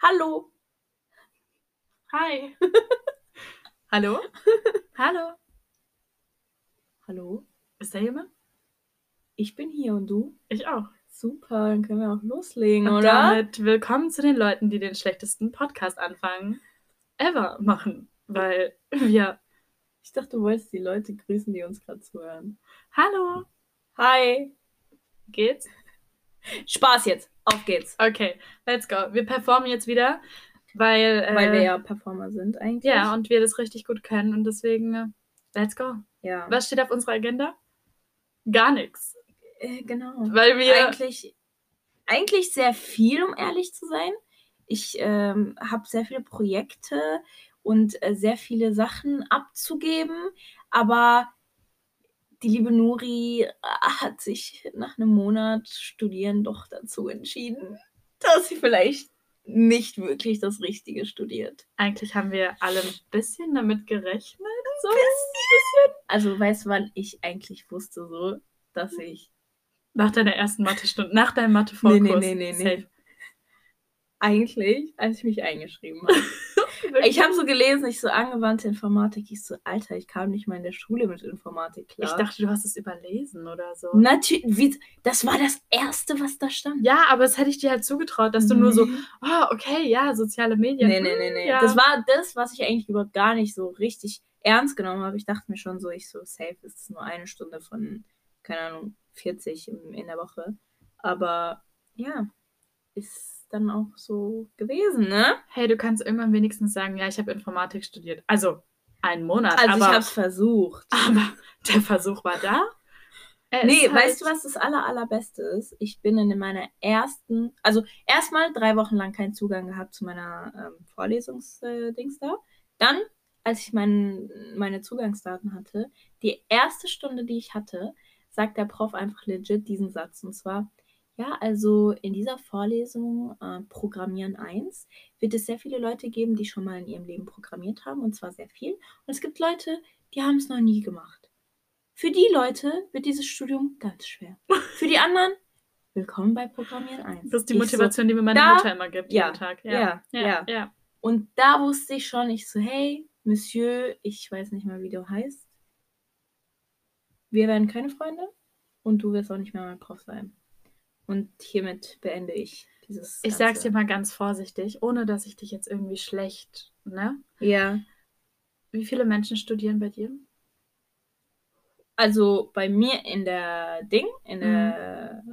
Hallo. Hi. Hallo? Hallo? Hallo. Ist da jemand? Ich bin hier und du? Ich auch. Super, dann können wir auch loslegen, Und oder? damit willkommen zu den Leuten, die den schlechtesten Podcast anfangen ever machen. Weil wir. Ich dachte, du wolltest die Leute grüßen, die uns gerade zuhören. Hallo? Hi. Geht's? Spaß jetzt. Auf geht's. Okay, let's go. Wir performen jetzt wieder, weil. Äh, Weil wir ja Performer sind eigentlich. Ja, und wir das richtig gut können und deswegen. äh, Let's go. ja. Was steht auf unserer Agenda? Gar nichts. Äh, genau. Weil wir. Eigentlich, eigentlich sehr viel, um ehrlich zu sein. Ich ähm, habe sehr viele Projekte und äh, sehr viele Sachen abzugeben, aber die liebe Nuri äh, hat sich nach einem Monat Studieren doch dazu entschieden, dass sie vielleicht nicht wirklich das Richtige studiert. Eigentlich haben wir alle ein bisschen damit gerechnet. So. Also weißt du, wann ich eigentlich wusste so, dass ich Nach deiner ersten Mathestunde, nach deinem Mathe-Vorkurs. Nee, nee, nee, nee, nee. Eigentlich, als ich mich eingeschrieben habe. Ich habe so gelesen, ich so angewandte Informatik. Ich so, Alter, ich kam nicht mal in der Schule mit Informatik klar. Ich dachte, du hast es überlesen oder so. natürlich, das war das Erste, was da stand. Ja, aber das hätte ich dir halt zugetraut, dass du nur so, Nee. oh, okay, ja, soziale Medien. Nee, nee, nee, nee. Ja. Das war das, was ich eigentlich überhaupt gar nicht so richtig ernst genommen habe. Ich dachte mir schon so, ich so, safe ist es nur eine Stunde von, keine Ahnung, 40 in, in der Woche. Aber ja, ist dann auch so gewesen, ne? hey, du kannst irgendwann wenigstens sagen, ja, ich habe Informatik studiert. Also einen Monat, Also aber, ich habe es versucht. aber der Versuch war da. Er Nee, ist weißt du, halt- was das aller, allerbeste ist? Ich bin in meiner ersten, also erstmal drei Wochen lang keinen Zugang gehabt zu meiner ähm, Vorlesungsdings da. Dann, als ich mein, meine Zugangsdaten hatte, die erste Stunde, die ich hatte, sagt der Prof einfach legit diesen Satz. Und zwar, ja, also in dieser Vorlesung äh, Programmieren 1 wird es sehr viele Leute geben, die schon mal in ihrem Leben programmiert haben, und zwar sehr viel. Und es gibt Leute, die haben es noch nie gemacht. Für die Leute wird dieses Studium ganz schwer. Für die anderen, willkommen bei Programmieren 1. Das ist die Ich so, Motivation, die mir meine da- Mutter immer gibt, ja, jeden Tag. ja, Ja, ja. ja, ja. und da wusste ich schon, ich so, hey, Monsieur, ich weiß nicht mal, wie du heißt. Wir werden keine Freunde und du wirst auch nicht mehr mein Prof sein. Und hiermit beende ich dieses. Ich sag's Ganze. dir mal ganz vorsichtig, ohne dass ich dich jetzt irgendwie schlecht, ne? Ja, Wie viele Menschen studieren bei dir? also bei mir in der Ding, Mhm. in der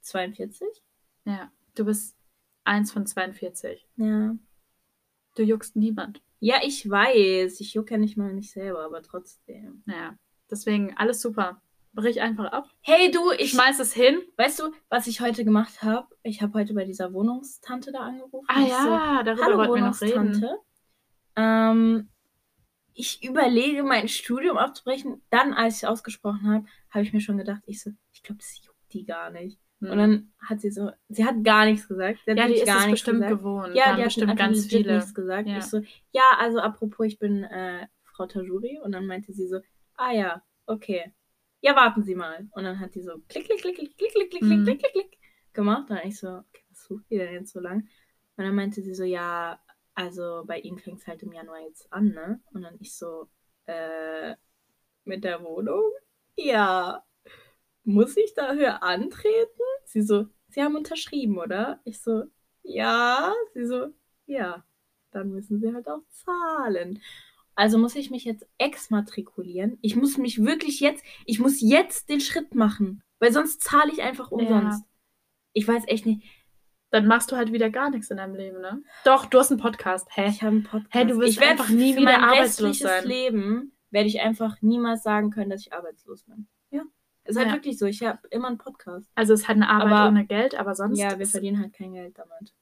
42. Ja, du bist eins von 42. Ja. Du juckst niemand. Ja, ich weiß. Ich jucke ja nicht mal mich selber, aber trotzdem. Naja, deswegen alles super. Brich einfach ab. Hey du, ich Schmeiß es hin. Weißt du, was ich heute gemacht habe? Ich habe heute bei dieser Wohnungstante da angerufen. Ah Ich so, ja, darüber Hallo wollten wir noch reden. Wohnungstante. Ähm, ich überlege, mein Studium abzubrechen. Dann, als ich ausgesprochen habe, habe ich mir schon gedacht, ich so, ich glaube, das juckt die gar nicht. Hm. Und dann hat sie so, sie hat gar nichts gesagt. Sie hat ja, die ist gar es bestimmt gesagt. gewohnt. Ja, die hat bestimmt ganz viele. nichts gesagt. Ja. Ich so, ja, also apropos, ich bin äh, Frau Tajuri. Und dann meinte sie so, ah ja, okay. Ja, warten Sie mal. Und dann hat die so klick, klick, klick, klick, klick, klick, klick, Mhm. klick, klick, klick gemacht. Und dann ich so, okay, was sucht die denn jetzt so lang? Und dann meinte sie so, ja, also bei Ihnen fängt es halt im Januar jetzt an, ne? Und dann ich so, äh, mit der Wohnung? Ja. Muss ich dafür antreten? Sie so, Sie haben unterschrieben, oder? Ich so, ja. Sie so, ja. Dann müssen Sie halt auch zahlen. Also muss ich mich jetzt exmatrikulieren. Ich muss mich wirklich jetzt, ich muss jetzt den Schritt machen, weil sonst zahle ich einfach umsonst. Ich weiß echt nicht. Dann machst du halt wieder gar nichts in deinem Leben, ne? Doch, du hast einen Podcast. Hä? Ich habe einen Podcast. Hey, du wirst ich werd einfach nie wieder mein arbeitslos restliches sein. Leben werde ich einfach niemals sagen können, dass ich arbeitslos bin. Ja. Es ist halt Ja. wirklich so. Ich habe immer einen Podcast. Also es ist halt eine Arbeit Aber- ohne Geld, aber sonst. Ja, wir verdienen halt kein Geld damit.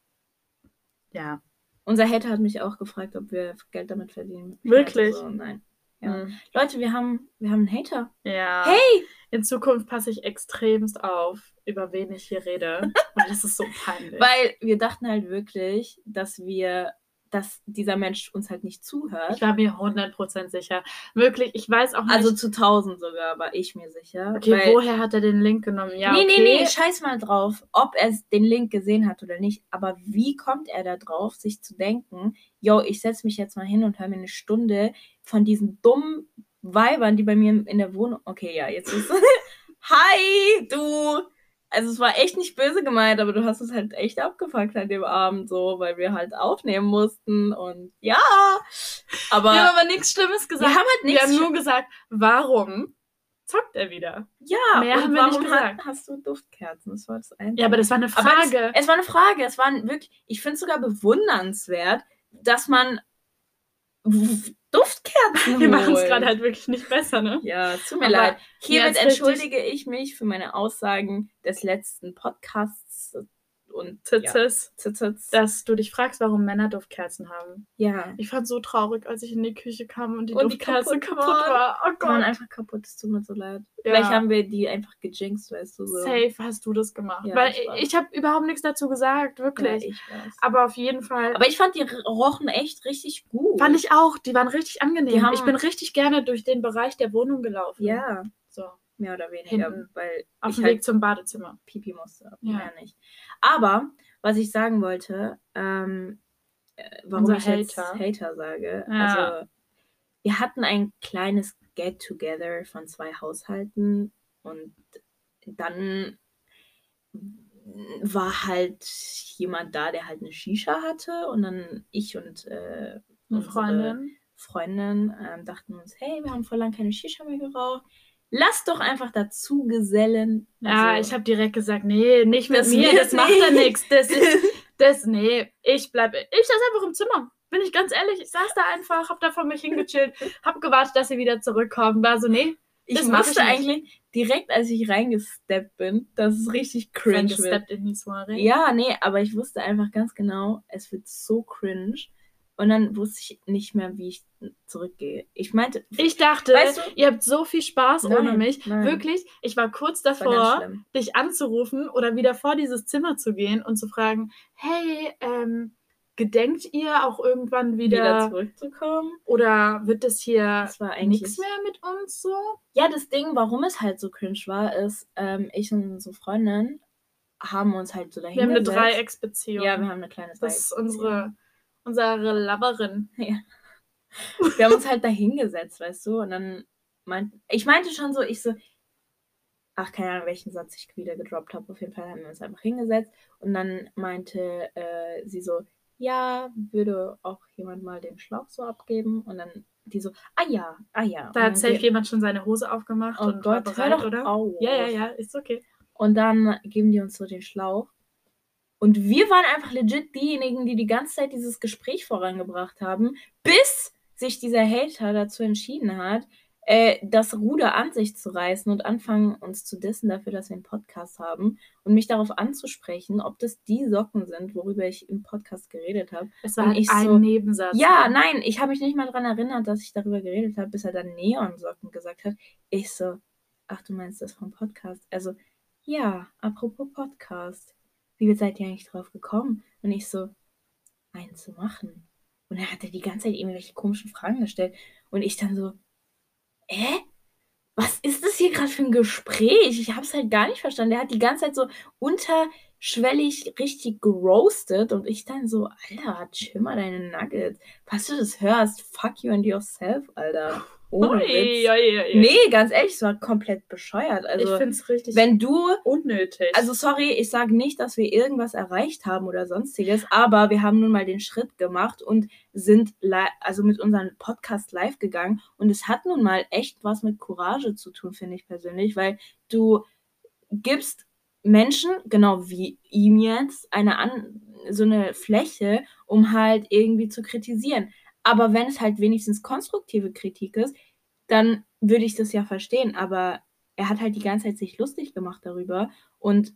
Ja. Unser Hater hat mich auch gefragt, ob wir Geld damit verdienen. Ich Wirklich? meinte So, nein. Ja. Hm. Leute, wir haben, wir haben einen Hater. Ja. Hey! In Zukunft passe ich extremst auf, über wen ich hier rede. weil das ist so peinlich. Weil wir dachten halt wirklich, dass wir dass dieser Mensch uns halt nicht zuhört. Ich war mir 100% sicher. Wirklich, ich weiß auch nicht. also zu 1000 sogar war ich mir sicher. okay, weil- woher hat er den Link genommen? Ja, nee, okay. nee, nee, scheiß mal drauf, ob er den Link gesehen hat oder nicht. Aber wie kommt er da drauf, sich zu denken, yo, ich setze mich jetzt mal hin und höre mir eine Stunde von diesen dummen Weibern, die bei mir in der Wohnung. Okay, ja, jetzt ist. Hi, du! Also, es war echt nicht böse gemeint, aber du hast es halt echt abgefuckt an dem Abend so, weil wir halt aufnehmen mussten und ja. Aber Wir haben aber nichts Schlimmes wir gesagt. haben halt Wir nichts. haben nur gesagt, warum zockt er wieder? ja, mehr haben wir nicht warum gesagt. Hast, hast du Duftkerzen? Das war das Einzige. Ja, aber das war eine Aber Frage. Es, es war eine Frage. Es war wirklich, ich finde es sogar bewundernswert, dass man Duftkerzen wir machen es gerade halt wirklich nicht besser, ne? Ja, tut mir Aber leid. Hiermit entschuldige ich mich für meine Aussagen des letzten Podcasts und ja, Zitzes, Zitzes. dass du dich fragst, warum Männer Duftkerzen haben. ja. Ich fand so traurig, als ich in die Küche kam und die Und Duftkerze kaputt kaputt, war. Oh Die waren Gott. einfach kaputt, es tut mir so leid. Ja. Vielleicht haben wir die einfach gejinxt, weißt du so. Safe hast du das gemacht. Ja, Weil ich ich, habe überhaupt nichts dazu gesagt, Ja, wirklich. ich weiß. Aber auf jeden Fall Aber ich fand, die rochen echt richtig gut. fand ich auch, die waren richtig angenehm. Die haben- ich bin richtig gerne durch den Bereich der Wohnung gelaufen. Ja, mehr oder weniger, Hinten. weil auf dem halt Weg zum Badezimmer. Pipi musste. Ja. Mehr nicht. Aber, was ich sagen wollte, ähm, äh, warum Unser ich jetzt Hater. Hater sage, Ja. also wir hatten ein kleines Get-Together von zwei Haushalten und dann war halt jemand da, der halt eine Shisha hatte und dann ich und äh, Eine Freundin. Freundin ähm, dachten uns, hey, wir haben vor lang keine Shisha mehr geraucht. Lass doch einfach dazu gesellen. Ja, Also, ich habe direkt gesagt, nee, nicht mit Das mir, das macht ja nicht. nichts. Das ist, das, nee, ich bleib, ich saß einfach im Zimmer. Bin ich ganz ehrlich, ich saß da einfach, hab da vor mich hingechillt, hab gewartet, dass sie wieder zurückkommen. War so, nee, Ich Das nicht. eigentlich direkt, als ich reingesteppt bin, dass es richtig cringe reingesteppt in die Soiree. Ja, nee, aber ich wusste einfach ganz genau, es wird so cringe. Und dann wusste ich nicht mehr, wie ich zurückgehe. Ich meinte, Ich dachte, Weißt du- ihr habt so viel Spaß ohne Nein, mich. nein. Wirklich, ich war kurz war davor, schlimm. dich anzurufen oder wieder vor dieses Zimmer zu gehen und zu fragen, hey, ähm, gedenkt ihr auch irgendwann wieder, Wieder zurückzukommen. oder wird das hier war nichts mehr mit uns so? Ja, das Ding, warum es halt so cringe war, ist, ähm, ich und unsere Freundin haben uns halt so dahin Wir haben eine Dreiecksbeziehung. Ja, wir haben eine kleine das ist Dreiecksbeziehung. unsere, unsere Loverin. wir haben uns halt dahingesetzt, weißt du? Und dann meint, ich meinte schon so, ich so, ach, keine Ahnung, welchen Satz ich wieder gedroppt habe. Auf jeden Fall haben wir uns einfach hingesetzt. Und dann meinte äh, sie so, ja, würde auch jemand mal den Schlauch so abgeben? Und dann die so, ah ja, ah ja. Und Da hat safe jemand schon seine Hose aufgemacht Oh und war Gott, hör bereit, doch oder? auf. Ja, ja, ja, ist okay. Und dann geben die uns so den Schlauch. Und wir waren einfach legit diejenigen, die die ganze Zeit dieses Gespräch vorangebracht haben, bis sich dieser Hater dazu entschieden hat, äh, das Ruder an sich zu reißen und anfangen, uns zu dissen dafür, dass wir einen Podcast haben und mich darauf anzusprechen, ob das die Socken sind, worüber ich im Podcast geredet habe. Es war ich ein so, Nebensatz. Ja, nein, ich habe mich nicht mal daran erinnert, dass ich darüber geredet habe, bis er dann Neonsocken gesagt hat. Ich so, ach, du meinst das vom Podcast? Also, ja, apropos Podcast. Wie seid ihr eigentlich drauf gekommen? Und ich so, einen zu machen. Und er hat er die ganze Zeit irgendwelche komischen Fragen gestellt. Und ich dann so, äh? Was ist das hier gerade für ein Gespräch? Ich habe es halt gar nicht verstanden. Der hat die ganze Zeit so unterschwellig richtig geroastet und ich dann so, Alter, mal deine Nuggets. Falls du das hörst, fuck you and yourself, Alter. Ohne Witz. ui, ui. Nee, ganz ehrlich, es war komplett bescheuert. ich Also, finde es richtig wenn du unnötig. also sorry, ich sage nicht, dass wir irgendwas erreicht haben oder sonstiges, aber wir haben nun mal den Schritt gemacht und sind also mit unserem Podcast live gegangen und es hat nun mal echt was mit Courage zu tun, finde ich persönlich, weil du gibst Menschen, genau wie ihm jetzt, eine an so eine Fläche, um halt irgendwie zu kritisieren. Aber wenn es halt wenigstens konstruktive Kritik ist, dann würde ich das ja verstehen. Aber er hat halt die ganze Zeit sich lustig gemacht darüber. Und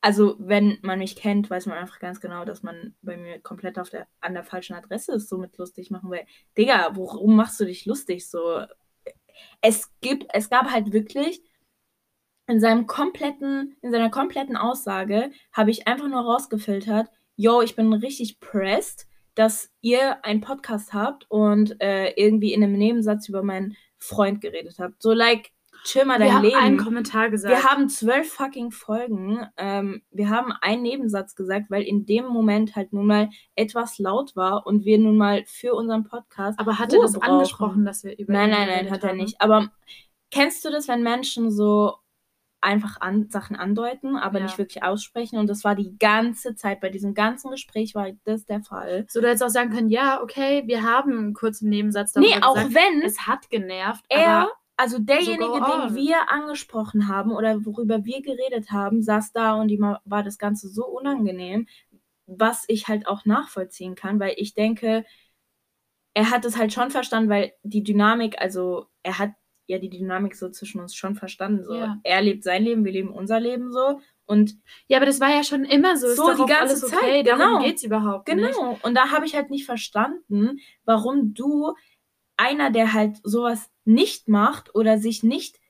also, wenn man mich kennt, weiß man einfach ganz genau, dass man bei mir komplett auf der, an der falschen Adresse ist, somit lustig machen. Weil, Digga, worum machst du dich lustig? So, es gibt, es gab halt wirklich in seinem kompletten, in seiner kompletten Aussage habe ich einfach nur rausgefiltert, yo, ich bin richtig pressed, dass ihr einen Podcast habt und äh, irgendwie in einem Nebensatz über meinen Freund geredet habt. So, like, chill mal dein Wir haben Leben. einen Kommentar gesagt. Wir haben zwölf fucking Folgen. Ähm, wir haben einen Nebensatz gesagt, weil in dem Moment halt nun mal etwas laut war und wir nun mal für unseren Podcast. aber hat er das brauchen. angesprochen, dass wir über Nein, nein, nein, hat er haben? nicht. Aber kennst du das, wenn Menschen so einfach an, Sachen andeuten, aber Ja. nicht wirklich aussprechen? Und das war die ganze Zeit, bei diesem ganzen Gespräch war das der Fall. So, du hättest auch sagen können, ja, okay, wir haben einen kurzen Nebensatz darüber Nee, auch gesagt. wenn Es hat genervt, er, also derjenige, go den wir angesprochen haben oder worüber wir geredet haben, saß da und ihm war das Ganze so unangenehm, was ich halt auch nachvollziehen kann, weil ich denke, er hat es halt schon verstanden, weil die Dynamik, also er hat ja die Dynamik so zwischen uns schon verstanden. So. Ja. Er lebt sein Leben, wir leben unser Leben so. Und ja, aber das war ja schon immer so. So, die ganze alles okay, Zeit, darum genau. geht's überhaupt nicht. Genau. Und da habe ich halt nicht verstanden, warum du einer, der halt sowas nicht macht oder sich nicht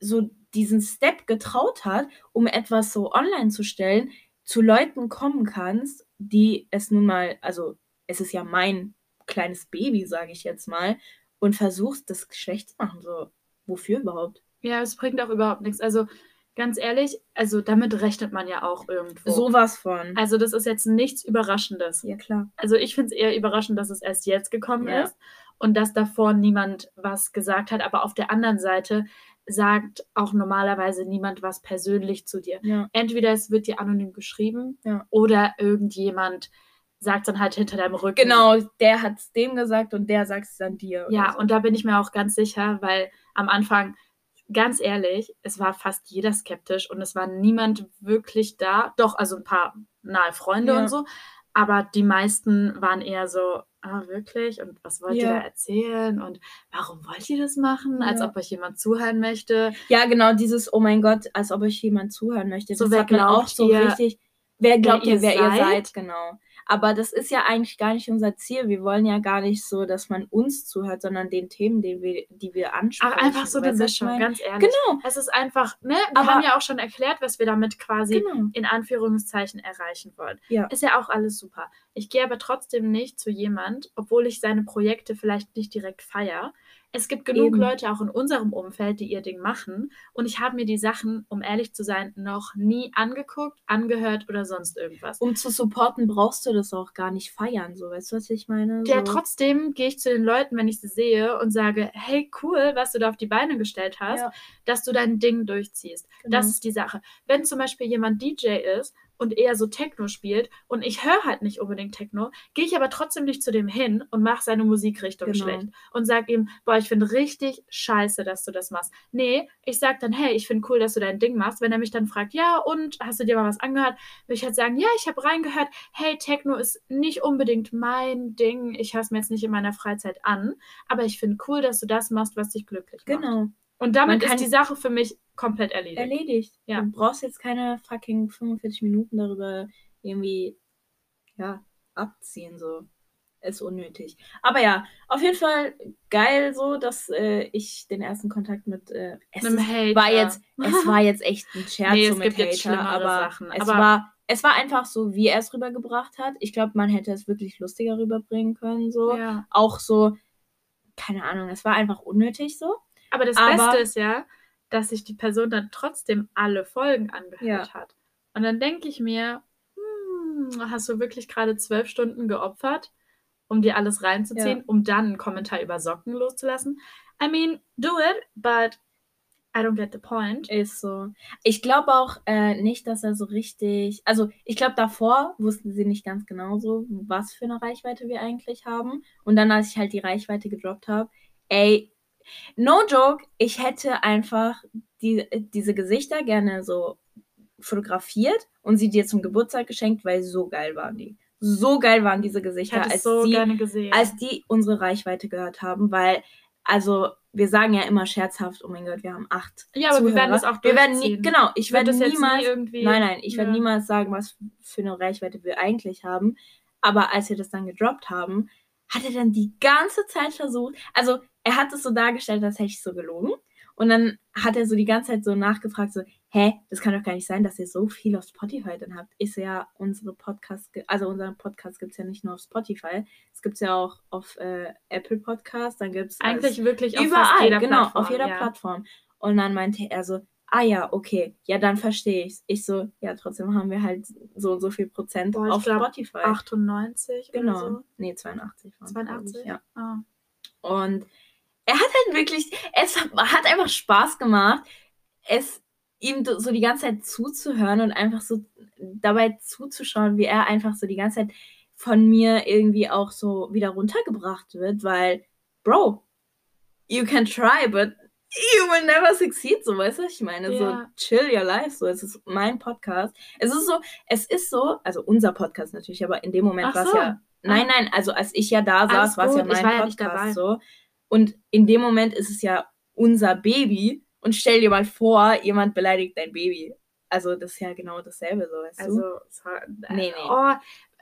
so diesen Step getraut hat, um etwas so online zu stellen, zu Leuten kommen kannst, die es nun mal, also es ist ja mein kleines Baby, sage ich jetzt mal, und versuchst, das schlecht zu machen. So, wofür überhaupt? Ja, es bringt auch überhaupt nichts. Also, ganz ehrlich, also damit rechnet man ja auch irgendwo. Sowas von. Also, das ist jetzt nichts Überraschendes. Ja, klar. Also, ich finde es eher überraschend, dass es erst jetzt gekommen Ja. ist und dass davor niemand was gesagt hat. Aber auf der anderen Seite sagt auch normalerweise niemand was persönlich zu dir. Ja. Entweder es wird dir anonym geschrieben Ja. oder irgendjemand sagt dann halt hinter deinem Rücken. Genau, der hat es dem gesagt und der sagt es dann dir. Ja, so. und da bin ich mir auch ganz sicher, weil am Anfang, ganz ehrlich, es war fast jeder skeptisch und es war niemand wirklich da. Doch, also ein paar nahe Freunde Ja. und so. Aber die meisten waren eher so, ah, wirklich? Und was wollt ihr Ja. da erzählen? Und warum wollt ihr das machen? Als Ja. ob euch jemand zuhören möchte. Ja, genau, dieses, oh mein Gott, als ob euch jemand zuhören möchte. So, das wer hat man auch so ihr, richtig. Wer glaubt ihr ihr, wer ihr seid? seid? Genau. Aber das ist ja eigentlich gar nicht unser Ziel. Wir wollen ja gar nicht so, dass man uns zuhört, sondern den Themen, die wir, die wir ansprechen. Ach, einfach so eine Mischung, meine? ganz ehrlich. Genau, Es ist einfach, ne? Wir Aber- haben ja auch schon erklärt, was wir damit quasi genau. in Anführungszeichen erreichen wollen. Ja. Ist ja auch alles super. Ich gehe aber trotzdem nicht zu jemand, obwohl ich seine Projekte vielleicht nicht direkt feiere. Es gibt genug Eben. Leute auch in unserem Umfeld, die ihr Ding machen. Und ich habe mir die Sachen, um ehrlich zu sein, noch nie angeguckt, angehört oder sonst irgendwas. Um zu supporten, brauchst du das auch gar nicht feiern. So, weißt du, was ich meine? Ja, so. trotzdem gehe ich zu den Leuten, wenn ich sie sehe und sage, hey, cool, was du da auf die Beine gestellt hast, Ja. dass du dein Ding durchziehst. Genau. Das ist die Sache. Wenn zum Beispiel jemand DJ ist und eher so Techno spielt und ich höre halt nicht unbedingt Techno, gehe ich aber trotzdem nicht zu dem hin und mache seine Musikrichtung Genau. schlecht und sage ihm, boah, ich finde richtig scheiße, dass du das machst. Nee, ich sage dann, hey, ich finde cool, dass du dein Ding machst. Wenn er mich dann fragt, ja, und hast du dir mal was angehört, würde ich halt sagen, ja, ich habe reingehört, hey, Techno ist nicht unbedingt mein Ding, ich höre es mir jetzt nicht in meiner Freizeit an, aber ich finde cool, dass du das machst, was dich glücklich macht. Genau. Und damit ist die Sache für mich komplett erledigt. Erledigt. Ja. Du brauchst jetzt keine fucking 45 Minuten darüber irgendwie, ja, abziehen, so. Ist unnötig. Aber ja, auf jeden Fall geil so, dass äh, ich den ersten Kontakt mit äh, es Einem Hater. war jetzt, es war jetzt echt ein Scherz Nee, so es mit Hater, aber Sachen, es aber- war es war einfach so, wie er es rübergebracht hat. Ich glaube, man hätte es wirklich lustiger rüberbringen können, so. Ja. Auch so, keine Ahnung, es war einfach unnötig so. Aber das Aber- Beste ist ja, dass sich die Person dann trotzdem alle Folgen angehört hat. Und dann denke ich mir, hm, hast du wirklich gerade zwölf Stunden geopfert, um dir alles reinzuziehen, Ja. um dann einen Kommentar über Socken loszulassen? I mean, do it, but I don't get the point. Ist so. Ich glaube auch äh, nicht, dass er so richtig. Also, ich glaube, davor wussten sie nicht ganz genau so, was für eine Reichweite wir eigentlich haben. Und dann, als ich halt die Reichweite gedroppt habe, ey, no joke, ich hätte einfach die, diese Gesichter gerne so fotografiert und sie dir zum Geburtstag geschenkt, weil so geil waren die. So geil waren diese Ich Gesichter, als so gesehen. als die unsere Reichweite gehört haben, weil, also, wir sagen ja immer scherzhaft, oh mein Gott, wir haben acht. ja, aber wir Zuhörer. werden das auch Wir werden nie, genau, ich werde werde niemals, nie nein, nein, ich werde Ja. niemals sagen, was für eine Reichweite wir eigentlich haben. Aber als wir das dann gedroppt haben, hat er dann die ganze Zeit versucht, also er hat es so dargestellt, als hätte ich so gelogen. Und dann hat er so die ganze Zeit so nachgefragt, so, hä, das kann doch gar nicht sein, dass ihr so viel auf Spotify dann habt. Ist ja unsere Podcast, also unseren Podcast gibt es ja nicht nur auf Spotify, es gibt es ja auch auf äh, Apple Podcast, dann gibt es Eigentlich wirklich auf überall, genau, Plattform, auf jeder ja. Plattform. Und dann meinte er so, ah ja, okay, ja, dann verstehe ich's. Ich so, ja, trotzdem haben wir halt so und so viel Prozent Boah, auf Spotify. 98 genau. oder so. Nee, 82 waren 82? ja. Ah. Und er hat halt wirklich, es hat einfach Spaß gemacht, es ihm so die ganze Zeit zuzuhören und einfach so dabei zuzuschauen, wie er einfach so die ganze Zeit von mir irgendwie auch so wieder runtergebracht wird, weil, Bro, you can try, but you will never succeed, so weißt du, ich meine, Ja. so chill your life, so, es ist mein Podcast. Es ist so, es ist so, also unser Podcast natürlich, aber in dem Moment war es so. ja, nein, nein, also als ich ja da Alles saß, war es ja mein war ja. Podcast so. Und in dem Moment ist es ja unser Baby. Und stell dir mal vor, jemand beleidigt dein Baby. Also das ist ja genau dasselbe, so weißt du. Also, war- Nee, nee. Oh,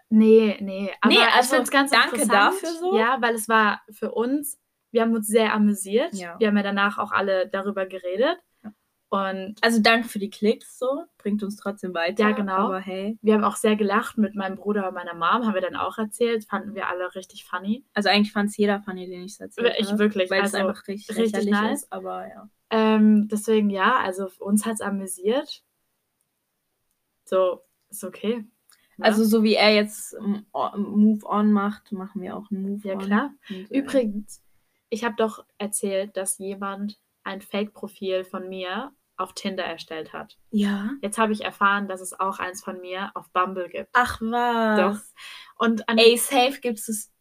nee, nee. Aber Nee, ich also, finde es ganz danke interessant. dafür so. Ja, weil es war für uns, wir haben uns sehr amüsiert. Ja. Wir haben ja danach auch alle darüber geredet. Ja. Und Also danke für die Klicks, so. Bringt uns trotzdem weiter. Ja, genau. Aber hey. wir haben auch sehr gelacht mit meinem Bruder und meiner Mom, haben wir dann auch erzählt. Fanden wir alle richtig funny. Also eigentlich fand es jeder funny, den ich erzählt Ich habe. wirklich, Weil also es einfach richtig, richtig nice. ist. Aber ja. Ähm, deswegen ja, also uns hat es amüsiert. So, ist okay. Ne? Also so wie er jetzt Move On macht, machen wir auch einen Move Ja, On. klar. Und, äh, Übrigens, ich habe doch erzählt, dass jemand ein Fake-Profil von mir auf Tinder erstellt hat. Ja. Jetzt habe ich erfahren, dass es auch eins von mir auf Bumble gibt. Ach was. Doch. Und an Ey, safe gibt es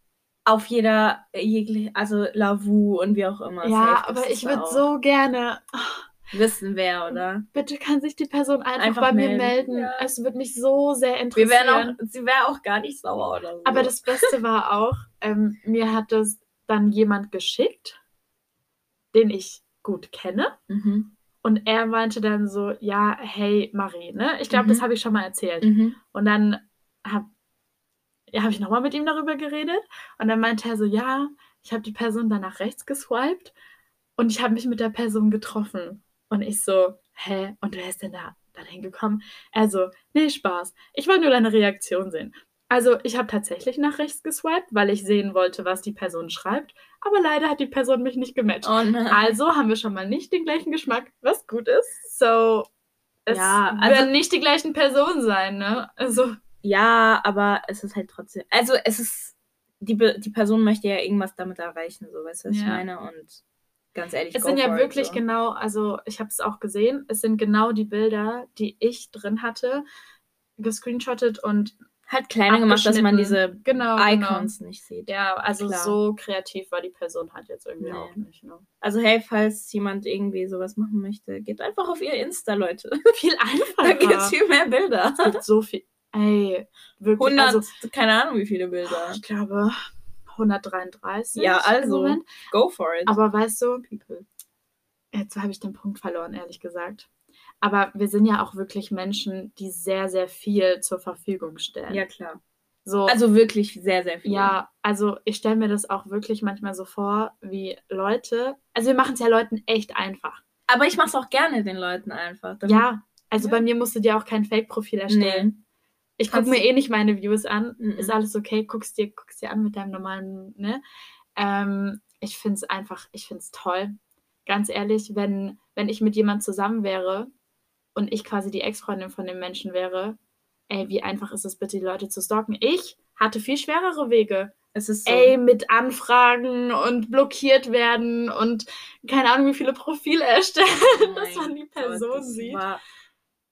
auf jeder, jegliche, also Lavu und wie auch immer. ja, aber ich würde so gerne. wissen, wer, oder? Bitte kann sich die Person einfach, Einfach bei mir melden. melden. Ja. Es würde mich so sehr Wir interessieren. wären auch, sie wäre auch gar nicht sauer oder so. Aber das Beste war auch, ähm, mir hat das dann jemand geschickt, den ich gut kenne. Mhm. Und er meinte dann so, ja, hey Marie, ne? Ich glaube, Mhm. das habe ich schon mal erzählt. Mhm. Und dann habe ja, hab ich nochmal mit ihm darüber geredet. Und dann meinte er so, ja, ich habe die Person dann nach rechts geswiped und ich habe mich mit der Person getroffen. Und ich so, hä? Und wer ist denn da dann hingekommen? Also, nee, Spaß. Ich wollte nur deine Reaktion sehen. Also, ich habe tatsächlich nach rechts geswiped, weil ich sehen wollte, was die Person schreibt. Aber leider hat die Person mich nicht gematcht. Oh. Also haben wir schon mal nicht den gleichen Geschmack, was gut ist. So, es Ja, also- werden nicht die gleichen Personen sein, ne? Also, Ja, aber es ist halt trotzdem. Also es ist. Die, die Person möchte ja irgendwas damit erreichen, so weißt du, was ich Ja. meine? Und ganz ehrlich, es sind ja wirklich so. genau, also ich habe es auch gesehen, es sind genau die Bilder, die ich drin hatte, gescreenshottet und halt kleiner gemacht, dass man diese genau, Icons nicht sieht. Genau. Ja, also Klar. so kreativ war die Person halt jetzt irgendwie Nee. auch nicht. Ne? Also hey, falls jemand irgendwie sowas machen möchte, geht einfach auf ihr Insta, Leute. Viel Da gibt es einfacher. viel mehr Bilder. Es gibt so viel. Ey, wirklich. 100, Also, keine Ahnung wie viele Bilder. ich glaube 133. Ja, also. Go for it. Aber weißt du, People. Jetzt habe ich den Punkt verloren, ehrlich gesagt. Aber wir sind ja auch wirklich Menschen, die sehr, sehr viel zur Verfügung stellen. Ja, klar. so, Also wirklich sehr, sehr viel. ja, also ich stelle mir das auch wirklich manchmal so vor, wie Leute, also wir machen es ja Leuten echt einfach. Aber ich mache es auch gerne den Leuten einfach. Ja, also Ja. bei mir musst du dir auch kein Fake-Profil erstellen. Ich gucke mir eh nicht meine Views an. Mhm. Ist alles okay, guck's dir, guck's dir an mit deinem normalen, ne? Ähm, ich finde es einfach, ich finde es toll. Ganz ehrlich, wenn, wenn ich mit jemand zusammen wäre und ich quasi die Ex-Freundin von dem Menschen wäre, ey, wie einfach ist es bitte, die Leute zu stalken? Ich hatte viel schwerere Wege. Es ist so. Ey, mit Anfragen und blockiert werden und keine Ahnung, wie viele Profile erstellen, Oh dass man die Gott, Person das sieht. War,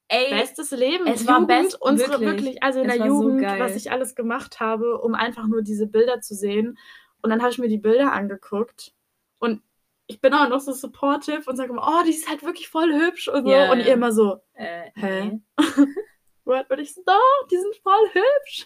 ey, Bestes Leben. es war Jugend, best- unsere wirklich. wirklich, also in der war so Jugend, geil. was ich alles gemacht habe, um einfach nur diese Bilder zu sehen. Und dann habe ich mir die Bilder angeguckt und ich bin auch noch so supportive und sage immer, oh, die ist halt wirklich voll hübsch und so. Ja, und ja. ihr immer so, äh, Hä? what? Und ich so, doch, die sind voll hübsch.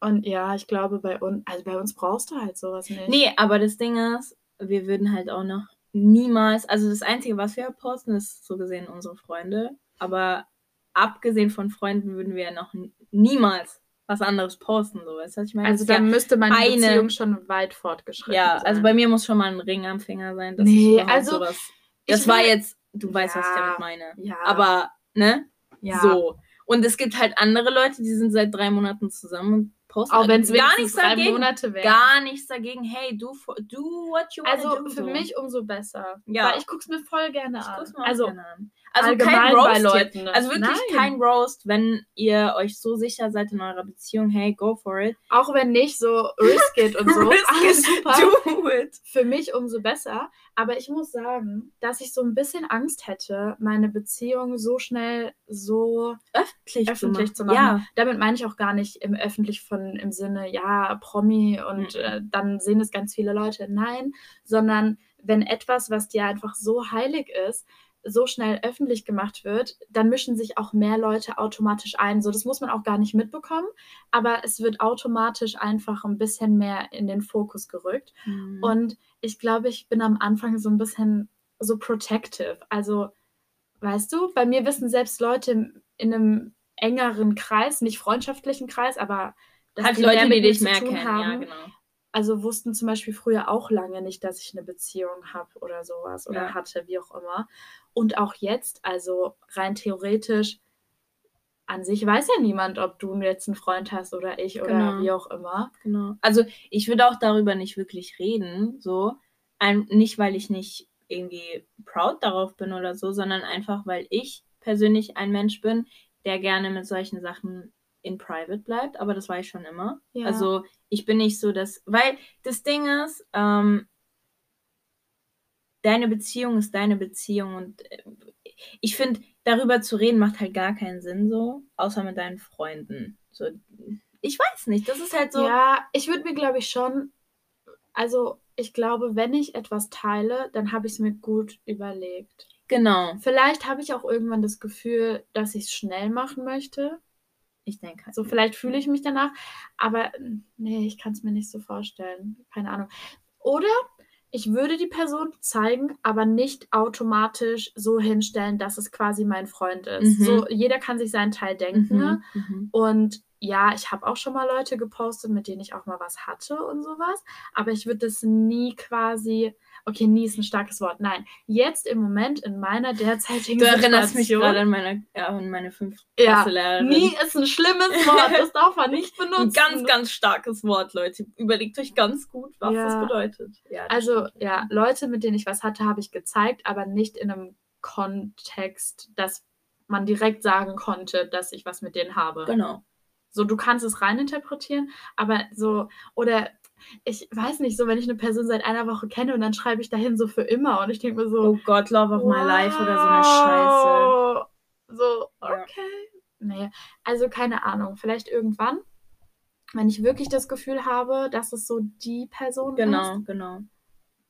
Und ja, ich glaube, bei uns, also bei uns brauchst du halt sowas nicht. Nee, aber das Ding ist, wir würden halt auch noch niemals, also das Einzige, was wir posten, ist so gesehen unsere Freunde. Aber abgesehen von Freunden würden wir noch n- niemals was anderes posten, so weißt du, was ich meine? Also Das dann müsste meine eine- Beziehung schon weit fortgeschritten ja, sein. also bei mir muss schon mal ein Ring am Finger sein, dass Nee, also, sowas. Das war will- jetzt, du weißt, was ich Ja, damit meine. ja. Aber ne? Ja. So. Und es gibt halt andere Leute, die sind seit drei Monaten zusammen und posten Auch wenn es gar nichts drei dagegen. Monate wären. Gar nichts dagegen. Hey, do, for- do what you wanna Also do. für so. mich umso besser. Ja. Weil ich guck's mir voll gerne Ich an. guck's mir also gerne an. Also allgemein kein bei Roast Leuten. Hier. Also wirklich Nein. kein Roast, wenn ihr euch so sicher seid in eurer Beziehung. Hey, go for it. auch wenn nicht so risk it und so. Risk alles it. super. Do it. Für mich umso besser. Aber ich muss sagen, dass ich so ein bisschen Angst hätte, meine Beziehung so schnell so Öffentlich, öffentlich zu machen. machen. Ja. Damit meine ich auch gar nicht im öffentlich von im Sinne, ja, Promi und Mhm. äh, dann sehen es ganz viele Leute. Nein, sondern wenn etwas, was dir einfach so heilig ist, so schnell öffentlich gemacht wird, dann mischen sich auch mehr Leute automatisch ein. So, das muss man auch gar nicht mitbekommen, aber es wird automatisch einfach ein bisschen mehr in den Fokus gerückt. Mhm. Und ich glaube, ich bin am Anfang so ein bisschen so protective. Also, weißt du, bei mir wissen selbst Leute in einem engeren Kreis, nicht freundschaftlichen Kreis, aber dass halt die Leute, mit die dich zu mehr tun kennen. Ja, haben, genau. also wussten zum Beispiel früher auch lange nicht, dass ich eine Beziehung habe oder sowas oder Ja. hatte, wie auch immer. Und auch jetzt, also rein theoretisch, an sich weiß ja niemand, ob du jetzt einen Freund hast oder ich oder Genau. wie auch immer. Genau. Also ich würde auch darüber nicht wirklich reden, so. Ein, nicht, weil ich nicht irgendwie proud darauf bin oder so, sondern einfach, weil ich persönlich ein Mensch bin, der gerne mit solchen Sachen in private bleibt, aber das war ich schon immer. Ja. Also ich bin nicht so, dass, weil das Ding ist, ähm, deine Beziehung ist deine Beziehung und äh, ich finde, darüber zu reden macht halt gar keinen Sinn so, außer mit deinen Freunden. So, ich weiß nicht, das ist halt so. Ja, ich würde mir, glaube ich, schon, also ich glaube, wenn ich etwas teile, dann habe ich es mir gut überlegt. Genau. Vielleicht habe ich auch irgendwann das Gefühl, dass ich es schnell machen möchte. Ich denke halt. So, vielleicht fühle ich mich danach, aber mm, nee, ich kann es mir nicht so vorstellen. Keine Ahnung. Oder ich würde die Person zeigen, aber nicht automatisch so hinstellen, dass es quasi mein Freund ist. Mhm. So, jeder kann sich seinen Teil denken. ne? Mhm. Mhm. Und ja, ich habe auch schon mal Leute gepostet, mit denen ich auch mal was hatte und sowas. Aber ich würde das nie quasi. Okay, nie ist ein starkes Wort. Nein, jetzt im Moment in meiner derzeitigen Du erinnerst mich Situation- gerade an meine, ja, an meine fünfte Ja. Nie ist ein schlimmes Wort. Das darf man nicht benutzen. Ein ganz, ganz starkes Wort, Leute. Überlegt euch ganz gut, was Ja. das bedeutet. Ja, das Also, stimmt. ja, Leute, mit denen ich was hatte, habe ich gezeigt, aber nicht in einem Kontext, dass man direkt sagen konnte, dass ich was mit denen habe. Genau. So, du kannst es reininterpretieren, aber so, oder ich weiß nicht, so, wenn ich eine Person seit einer Woche kenne und dann schreibe ich dahin so für immer und ich denke mir so, Oh Gott, Love of My Life oder so eine Scheiße. So, okay. Nee, also keine Ahnung, vielleicht irgendwann, wenn ich wirklich das Gefühl habe, dass es so die Person Genau, ist, genau.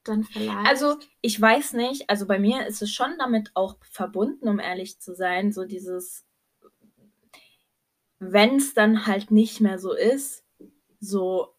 dann vielleicht. Also, ich weiß nicht, also bei mir ist es schon damit auch verbunden, um ehrlich zu sein, so dieses, wenn es dann halt nicht mehr so ist, so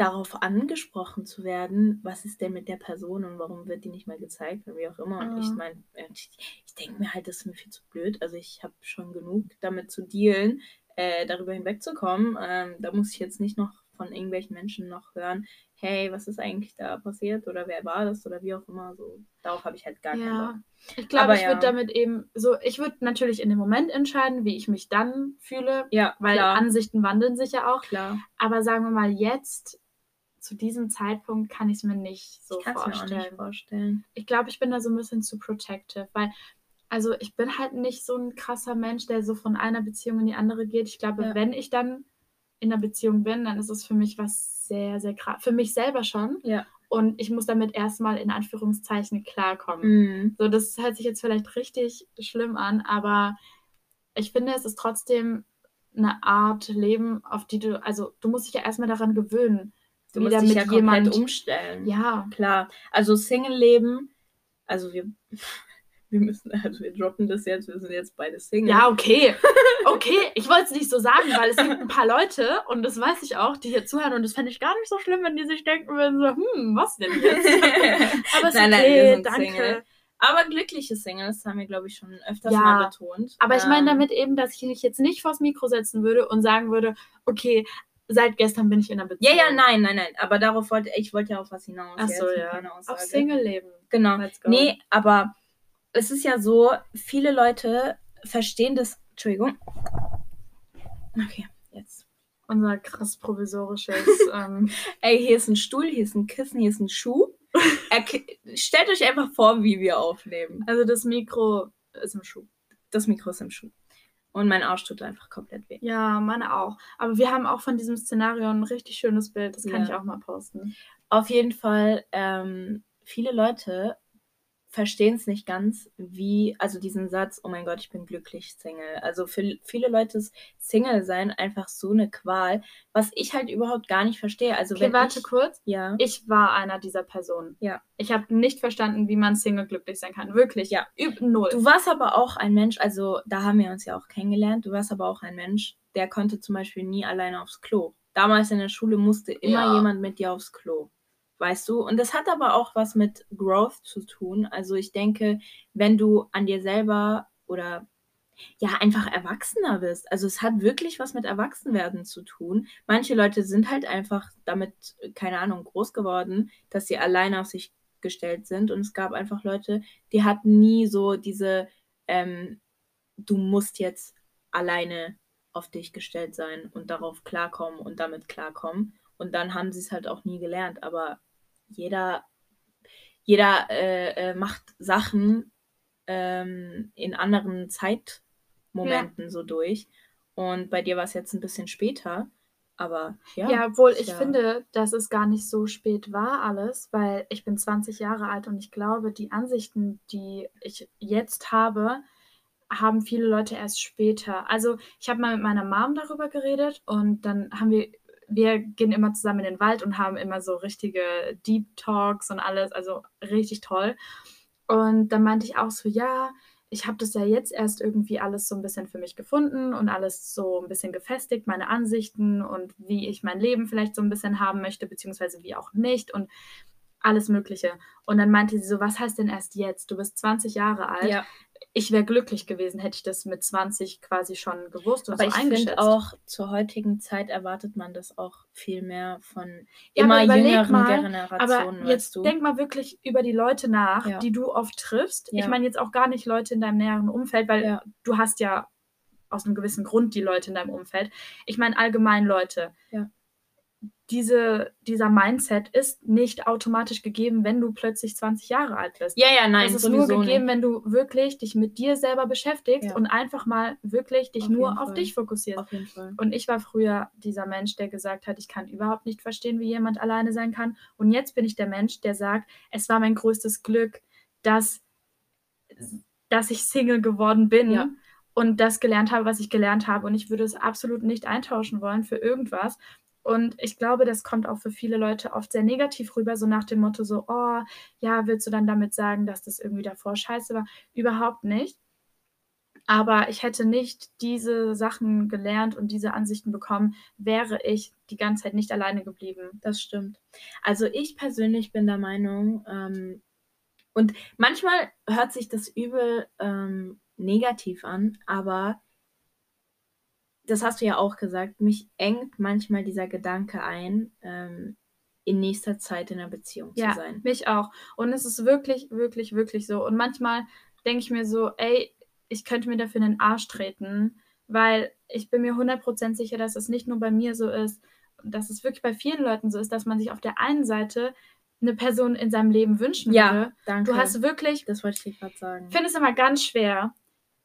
darauf angesprochen zu werden, was ist denn mit der Person und warum wird die nicht mehr gezeigt oder wie auch immer. Und ich Ja. meine, ich, ich denke mir halt, das ist mir viel zu blöd. Also ich habe schon genug damit zu dealen, äh, darüber hinwegzukommen. Ähm, da muss ich jetzt nicht noch von irgendwelchen Menschen noch hören, hey, was ist eigentlich da passiert oder wer war das oder wie auch immer. So, darauf habe ich halt gar keinen Bock. Ja, ich glaube, ich ja. würde damit eben so, ich würde natürlich in dem Moment entscheiden, wie ich mich dann fühle, Ja, weil klar, Ansichten wandeln sich ja auch. klar. Aber sagen wir mal, jetzt, zu diesem Zeitpunkt, kann ich es mir nicht so ich es mir auch vorstellen. nicht vorstellen. Ich glaube, ich bin da so ein bisschen zu protective, weil, also ich bin halt nicht so ein krasser Mensch, der so von einer Beziehung in die andere geht. Ich glaube, Ja. wenn ich dann in einer Beziehung bin, dann ist es für mich was sehr, sehr krass. Für mich selber schon. Ja. Und ich muss damit erstmal in Anführungszeichen klarkommen. Mhm. So, das hört sich jetzt vielleicht richtig schlimm an, aber ich finde, es ist trotzdem eine Art Leben, auf die du, also du musst dich ja erstmal daran gewöhnen, Du musst wieder dich mit ja komplett jemand, umstellen. ja, Klar. Also Single-Leben, also wir, wir müssen, also wir droppen das jetzt, wir sind jetzt beide Single. ja, okay, okay, ich wollte es nicht so sagen, weil es gibt ein paar Leute, und das weiß ich auch, die hier zuhören, und das fände ich gar nicht so schlimm, wenn die sich denken würden, so, hm, was denn jetzt? Aber es Nein, nein, okay, wir sind danke. Single. Aber glückliche Singles haben wir, glaube ich, schon öfters Ja, mal betont. Aber ich meine Ähm, damit eben, dass ich mich jetzt nicht vors Mikro setzen würde und sagen würde, okay, seit gestern bin ich in einer Ja, Beziehung. ja, nein, nein, nein. Aber darauf wollte ich wollte ja auf was hinaus. Ach so, ja. Auf. Single-Leben. Genau. Nee, aber es ist ja so, viele Leute verstehen das. Entschuldigung. Okay, jetzt. Unser krass provisorisches. ähm, Ey, hier ist ein Stuhl, hier ist ein Kissen, hier ist ein Schuh. Erk Stellt euch einfach vor, wie wir aufnehmen. also das Mikro ist im Schuh. Das Mikro ist im Schuh. Und mein Arsch tut einfach komplett weh. Ja, meine auch. Aber wir haben auch von diesem Szenario ein richtig schönes Bild. Das kann Ja. ich auch mal posten. Auf jeden Fall, ähm, viele Leute verstehen es nicht ganz, wie, also diesen Satz, oh mein Gott, ich bin glücklich Single. Also für viele Leute ist Single sein einfach so eine Qual, was ich halt überhaupt gar nicht verstehe. Also Okay, wenn warte ich, kurz. ja, Ich war einer dieser Personen. Ja. Ich habe nicht verstanden, wie man Single glücklich sein kann. Wirklich. Ja. Üb null. Du warst aber auch ein Mensch, also da haben wir uns ja auch kennengelernt, du warst aber auch ein Mensch, der konnte zum Beispiel nie alleine aufs Klo. Damals in der Schule musste immer Ja. jemand mit dir aufs Klo. Weißt du? Und das hat aber auch was mit Growth zu tun. Also ich denke, wenn du an dir selber oder ja, einfach erwachsener bist. Also es hat wirklich was mit Erwachsenwerden zu tun. Manche Leute sind halt einfach damit, keine Ahnung, groß geworden, dass sie alleine auf sich gestellt sind. Und es gab einfach Leute, die hatten nie so diese, ähm, du musst jetzt alleine auf dich gestellt sein und darauf klarkommen und damit klarkommen. Und dann haben sie es halt auch nie gelernt. Aber jeder, jeder äh, äh, macht Sachen ähm, in anderen Zeitmomenten so durch. Und bei dir war es jetzt ein bisschen später. Aber ja. Ja, obwohl ich ja. finde, dass es gar nicht so spät war alles, weil ich bin 20 Jahre alt und ich glaube, die Ansichten, die ich jetzt habe, haben viele Leute erst später. Also ich habe mal mit meiner Mom darüber geredet und dann haben wir, wir gehen immer zusammen in den Wald und haben immer so richtige Deep Talks und alles, also richtig toll. Und dann meinte ich auch so, ja, ich habe das ja jetzt erst irgendwie alles so ein bisschen für mich gefunden und alles so ein bisschen gefestigt, meine Ansichten und wie ich mein Leben vielleicht so ein bisschen haben möchte, beziehungsweise wie auch nicht und alles Mögliche. Und dann meinte sie so, was heißt denn erst jetzt? Du bist 20 Jahre alt. ja. Ich wäre glücklich gewesen, hätte ich das mit 20 quasi schon gewusst und Aber so ich eingeschätzt. finde auch, zur heutigen Zeit erwartet man das auch viel mehr von Ja, immer jüngeren mal, Generationen, Aber jetzt du? denk mal wirklich über die Leute nach, Ja. die du oft triffst. Ja. Ich meine jetzt auch gar nicht Leute in deinem näheren Umfeld, weil du hast ja aus einem gewissen Grund die Leute in deinem Umfeld. Ich meine allgemein Leute. Ja. Diese, dieser Mindset ist nicht automatisch gegeben, wenn du plötzlich 20 Jahre alt bist. ja, ja, nein, es ist nur gegeben, nicht. wenn du wirklich dich mit dir selber beschäftigst Ja. und einfach mal wirklich dich Auf nur auf Fall. dich fokussierst. Auf jeden Fall. Und ich war früher dieser Mensch, der gesagt hat, ich kann überhaupt nicht verstehen, wie jemand alleine sein kann. Und jetzt bin ich der Mensch, der sagt, es war mein größtes Glück, dass, dass ich Single geworden bin Ja. und das gelernt habe, was ich gelernt habe. Und ich würde es absolut nicht eintauschen wollen für irgendwas. Und ich glaube, das kommt auch für viele Leute oft sehr negativ rüber, so nach dem Motto so, oh, ja, willst du dann damit sagen, dass das irgendwie davor scheiße war? Überhaupt nicht. Aber ich hätte nicht diese Sachen gelernt und diese Ansichten bekommen, wäre ich die ganze Zeit nicht alleine geblieben. Das stimmt. Also ich persönlich bin der Meinung, ähm, und manchmal hört sich das übel ähm, negativ an, aber das hast du ja auch gesagt, mich engt manchmal dieser Gedanke ein, ähm, in nächster Zeit in einer Beziehung Ja, zu sein. mich auch. Und es ist wirklich, wirklich, wirklich so. Und manchmal denke ich mir so, ey, ich könnte mir dafür in den Arsch treten, weil ich bin mir 100% sicher, dass es nicht nur bei mir so ist, dass es wirklich bei vielen Leuten so ist, dass man sich auf der einen Seite eine Person in seinem Leben wünschen Ja, würde. danke. Du hast wirklich das wollte ich dir gerade sagen. Ich finde es immer ganz schwer.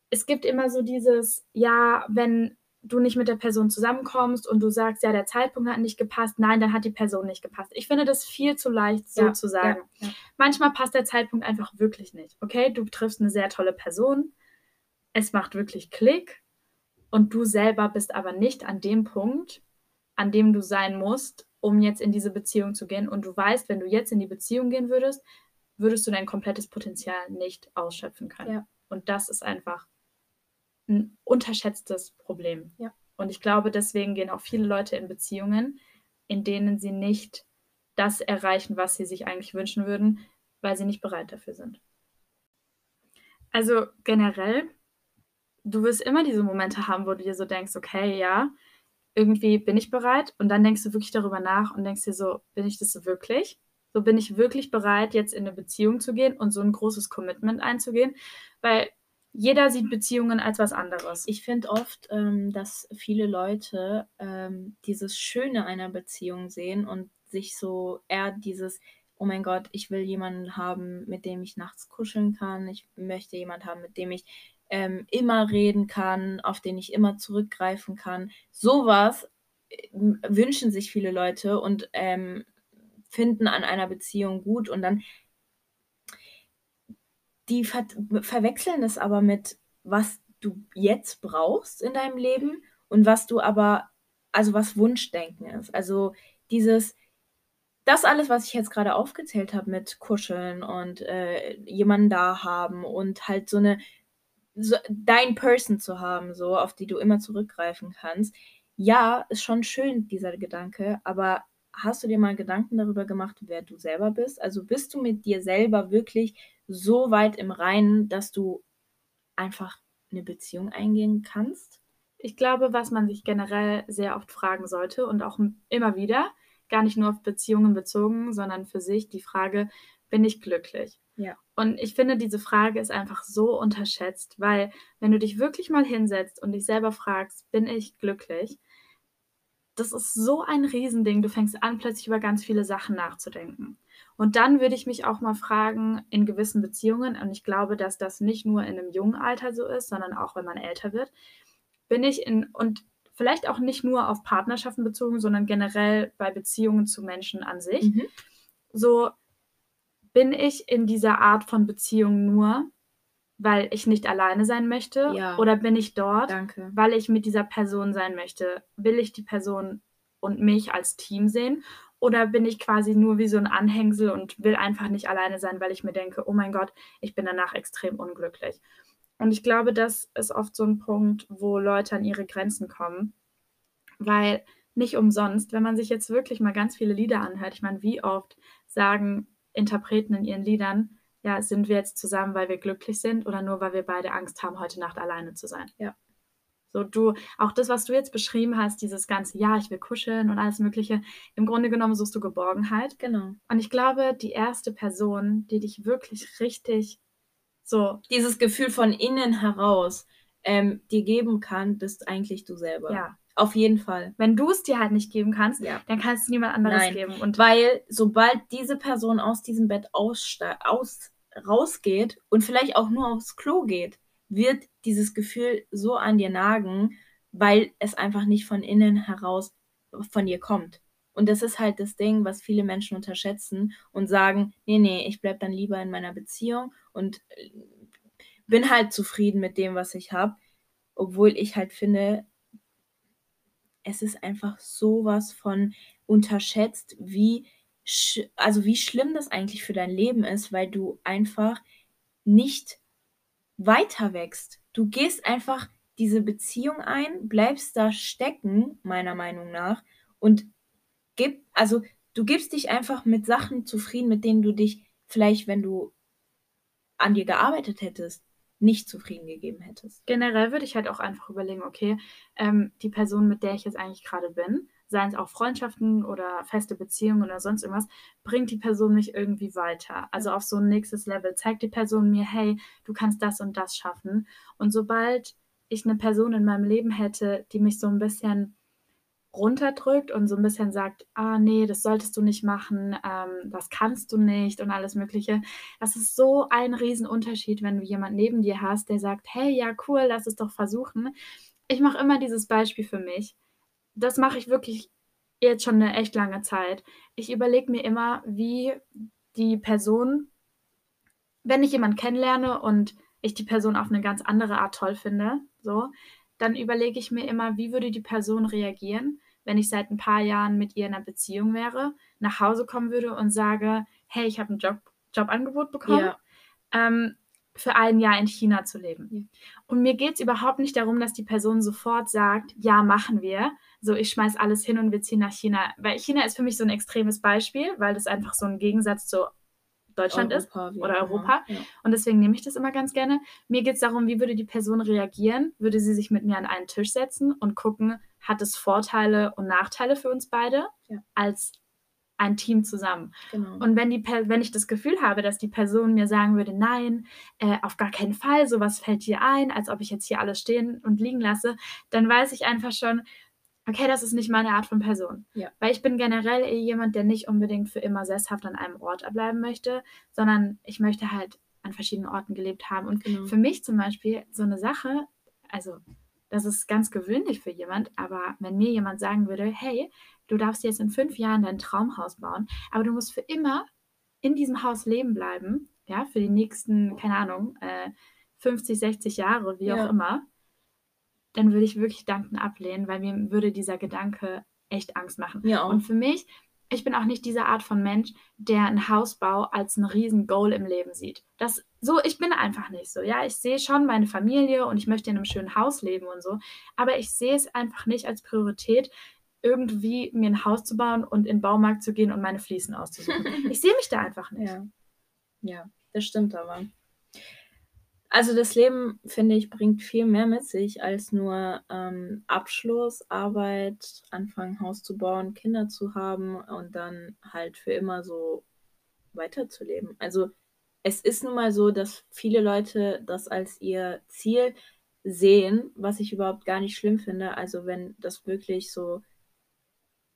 Es gibt immer so dieses, ja, wenn du nicht mit der Person zusammenkommst und du sagst, ja, der Zeitpunkt hat nicht gepasst, nein, dann hat die Person nicht gepasst. Ich finde das viel zu leicht, so Ja, zu sagen. Ja, ja. Manchmal passt der Zeitpunkt einfach wirklich nicht. Okay, du triffst eine sehr tolle Person, es macht wirklich Klick und du selber bist aber nicht an dem Punkt, an dem du sein musst, um jetzt in diese Beziehung zu gehen. Und du weißt, wenn du jetzt in die Beziehung gehen würdest, würdest du dein komplettes Potenzial nicht ausschöpfen können. Und das ist einfach ein unterschätztes Problem. Ja. Und ich glaube, deswegen gehen auch viele Leute in Beziehungen, in denen sie nicht das erreichen, was sie sich eigentlich wünschen würden, weil sie nicht bereit dafür sind. Also generell, du wirst immer diese Momente haben, wo du dir so denkst, okay, ja, irgendwie bin ich bereit und dann denkst du wirklich darüber nach und denkst dir so, bin ich das so wirklich? So bin ich wirklich bereit, jetzt in eine Beziehung zu gehen und so ein großes Commitment einzugehen, weil jeder sieht Beziehungen als was anderes. Ich finde oft, ähm, dass viele Leute ähm, dieses Schöne einer Beziehung sehen und sich so eher dieses, oh mein Gott, ich will jemanden haben, mit dem ich nachts kuscheln kann. Ich möchte jemanden haben, mit dem ich ähm, immer reden kann, auf den ich immer zurückgreifen kann. Sowas äh, wünschen sich viele Leute und ähm, finden an einer Beziehung gut und dann die ver verwechseln es aber mit, was du jetzt brauchst in deinem Leben und was du aber, also was Wunschdenken ist. Also dieses, das alles, was ich jetzt gerade aufgezählt habe mit Kuscheln und äh, jemanden da haben und halt so eine, so, dein Person zu haben, so, auf die du immer zurückgreifen kannst. Ja, ist schon schön, dieser Gedanke, aber hast du dir mal Gedanken darüber gemacht, wer du selber bist? Also bist du mit dir selber wirklich so weit im Reinen, dass du einfach eine Beziehung eingehen kannst? Ich glaube, was man sich generell sehr oft fragen sollte und auch immer wieder, gar nicht nur auf Beziehungen bezogen, sondern für sich die Frage, bin ich glücklich? Ja. Und ich finde, diese Frage ist einfach so unterschätzt, weil wenn du dich wirklich mal hinsetzt und dich selber fragst, bin ich glücklich? Das ist so ein Riesending. Du fängst an, plötzlich über ganz viele Sachen nachzudenken. Und dann würde ich mich auch mal fragen, in gewissen Beziehungen, und ich glaube, dass das nicht nur in einem jungen Alter so ist, sondern auch wenn man älter wird, bin ich in, und vielleicht auch nicht nur auf Partnerschaften bezogen, sondern generell bei Beziehungen zu Menschen an sich. Mhm. So bin ich in dieser Art von Beziehung nur, weil ich nicht alleine sein möchte? Ja. Oder bin ich dort, Danke. weil ich mit dieser Person sein möchte? Will ich die Person und mich als Team sehen? Oder bin ich quasi nur wie so ein Anhängsel und will einfach nicht alleine sein, weil ich mir denke, oh mein Gott, ich bin danach extrem unglücklich. Und ich glaube, das ist oft so ein Punkt, wo Leute an ihre Grenzen kommen, weil nicht umsonst, wenn man sich jetzt wirklich mal ganz viele Lieder anhört, ich meine, wie oft sagen Interpreten in ihren Liedern, ja, sind wir jetzt zusammen, weil wir glücklich sind oder nur, weil wir beide Angst haben, heute Nacht alleine zu sein? Ja. So, du, auch das, was du jetzt beschrieben hast, dieses ganze, ja, ich will kuscheln und alles Mögliche, im Grunde genommen suchst du Geborgenheit. Genau. Und ich glaube, die erste Person, die dich wirklich richtig so. Dieses Gefühl von innen heraus ähm, dir geben kann, bist eigentlich du selber. Ja. Auf jeden Fall. Wenn du es dir halt nicht geben kannst, Ja. dann kannst du niemand anderes Nein. geben. Und Weil sobald diese Person aus diesem Bett aus rausgeht und vielleicht auch nur aufs Klo geht, wird dieses Gefühl so an dir nagen, weil es einfach nicht von innen heraus von dir kommt. Und das ist halt das Ding, was viele Menschen unterschätzen und sagen, nee, nee, ich bleib dann lieber in meiner Beziehung und äh, bin halt zufrieden mit dem, was ich habe, obwohl ich halt finde, es ist einfach sowas von unterschätzt, wie also wie schlimm das eigentlich für dein Leben ist, weil du einfach nicht weiter wächst. Du gehst einfach diese Beziehung ein, bleibst da stecken, meiner Meinung nach, und gib, also du gibst dich einfach mit Sachen zufrieden, mit denen du dich vielleicht, wenn du an dir gearbeitet hättest, nicht zufrieden gegeben hättest. generell würde ich halt auch einfach überlegen, okay, ähm, die Person, mit der ich jetzt eigentlich gerade bin, seien es auch Freundschaften oder feste Beziehungen oder sonst irgendwas, bringt die Person mich irgendwie weiter. Also auf so ein nächstes Level. Zeigt die Person mir, hey, du kannst das und das schaffen. Und sobald ich eine Person in meinem Leben hätte, die mich so ein bisschen runterdrückt und so ein bisschen sagt, ah nee, das solltest du nicht machen, ähm, das kannst du nicht und alles Mögliche. Das ist so ein Riesenunterschied, wenn du jemanden neben dir hast, der sagt, hey, ja cool, lass es doch versuchen. Ich mache immer dieses Beispiel für mich. Das mache ich wirklich jetzt schon eine echt lange Zeit. Ich überlege mir immer, wie die Person, wenn ich jemanden kennenlerne und ich die Person auf eine ganz andere Art toll finde, so, dann überlege ich mir immer, wie würde die Person reagieren, wenn ich seit ein paar Jahren mit ihr in einer Beziehung wäre, nach Hause kommen würde und sage, hey, ich habe ein Job, Jobangebot bekommen, Ja. ähm, für ein Jahr in China zu leben. Ja. Und mir geht es überhaupt nicht darum, dass die Person sofort sagt, ja, machen wir. So, ich schmeiß alles hin und wir ziehen nach China. Weil China ist für mich so ein extremes Beispiel, weil das einfach so ein Gegensatz zu Deutschland ist Europa, wie oder immer. Europa. Ja. Und deswegen nehme ich das immer ganz gerne. Mir geht es darum, wie würde die Person reagieren? Würde sie sich mit mir an einen Tisch setzen und gucken, hat es Vorteile und Nachteile für uns beide? Ja. Als ein Team zusammen. Genau. Und wenn, die, wenn ich das Gefühl habe, dass die Person mir sagen würde, nein, äh, auf gar keinen Fall, sowas fällt dir ein, als ob ich jetzt hier alles stehen und liegen lasse, dann weiß ich einfach schon, okay, das ist nicht meine Art von Person. Ja. Weil ich bin generell eh jemand, der nicht unbedingt für immer sesshaft an einem Ort bleiben möchte, sondern ich möchte halt an verschiedenen Orten gelebt haben. Und Genau. für mich zum Beispiel so eine Sache, also das ist ganz gewöhnlich für jemand, aber wenn mir jemand sagen würde, hey, du darfst jetzt in fünf Jahren dein Traumhaus bauen, aber du musst für immer in diesem Haus leben bleiben, ja, für die nächsten, keine Ahnung, äh, 50, 60 Jahre, wie Ja. auch immer, dann würde ich wirklich Danken ablehnen, weil mir würde dieser Gedanke echt Angst machen. Auch. Und für mich, ich bin auch nicht diese Art von Mensch, der einen Hausbau als ein riesen Goal im Leben sieht. Das so, ich bin einfach nicht so. Ja, ich sehe schon meine Familie und ich möchte in einem schönen Haus leben und so, aber ich sehe es einfach nicht als Priorität, irgendwie mir ein Haus zu bauen und in den Baumarkt zu gehen und meine Fliesen auszusuchen. ich sehe mich da einfach nicht. Ja. Ja, das stimmt aber. Also das Leben, finde ich, bringt viel mehr mit sich als nur ähm, Abschluss, Arbeit, anfangen, Haus zu bauen, Kinder zu haben und dann halt für immer so weiterzuleben. Also es ist nun mal so, dass viele Leute das als ihr Ziel sehen, was ich überhaupt gar nicht schlimm finde. Also wenn das wirklich so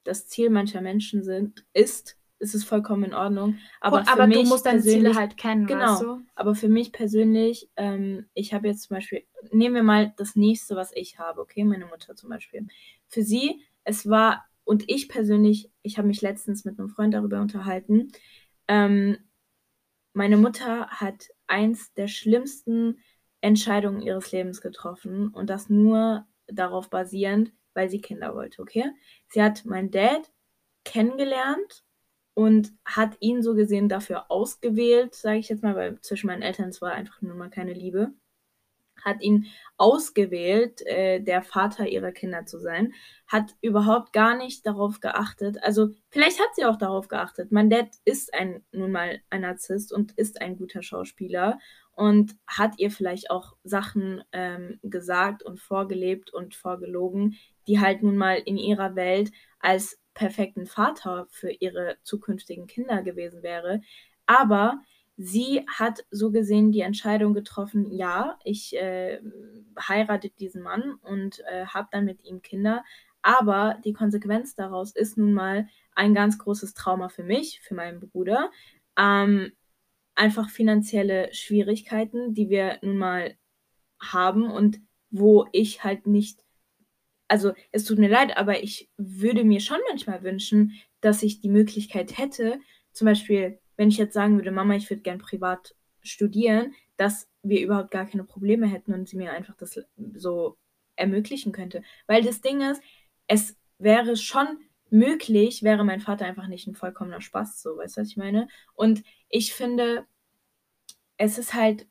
das Ziel mancher Menschen sind, ist, ist es vollkommen in Ordnung. Aber, für aber mich du musst deine Ziele persönlich- halt kennen, Genau. weißt du? aber für mich persönlich, ähm, ich habe jetzt zum Beispiel, nehmen wir mal das nächste, was ich habe, okay, meine Mutter zum Beispiel. Für sie, es war, und ich persönlich, ich habe mich letztens mit einem Freund darüber unterhalten, ähm, meine Mutter hat eins der schlimmsten Entscheidungen ihres Lebens getroffen und das nur darauf basierend, weil sie Kinder wollte, okay? Sie hat meinen Dad kennengelernt und hat ihn so gesehen dafür ausgewählt, sage ich jetzt mal, weil zwischen meinen Eltern es war einfach nur mal keine Liebe. Hat ihn ausgewählt, äh, der Vater ihrer Kinder zu sein, hat überhaupt gar nicht darauf geachtet. Also vielleicht hat sie auch darauf geachtet. Mein Dad ist ein nun mal ein Narzisst und ist ein guter Schauspieler und hat ihr vielleicht auch Sachen ähm, gesagt und vorgelebt und vorgelogen, die halt nun mal in ihrer Welt als perfekten Vater für ihre zukünftigen Kinder gewesen wäre. Aber sie hat so gesehen die Entscheidung getroffen, ja, ich äh, heirate diesen Mann und äh, habe dann mit ihm Kinder. Aber die Konsequenz daraus ist nun mal ein ganz großes Trauma für mich, für meinen Bruder. Ähm, einfach finanzielle Schwierigkeiten, die wir nun mal haben und wo ich halt nicht also es tut mir leid, aber ich würde mir schon manchmal wünschen, dass ich die Möglichkeit hätte, zum Beispiel, wenn ich jetzt sagen würde, Mama, ich würde gern privat studieren, dass wir überhaupt gar keine Probleme hätten und sie mir einfach das so ermöglichen könnte. Weil das Ding ist, es wäre schon möglich, wäre mein Vater einfach nicht ein vollkommener Spaß, so, weißt du, was ich meine? Und ich finde, es ist halt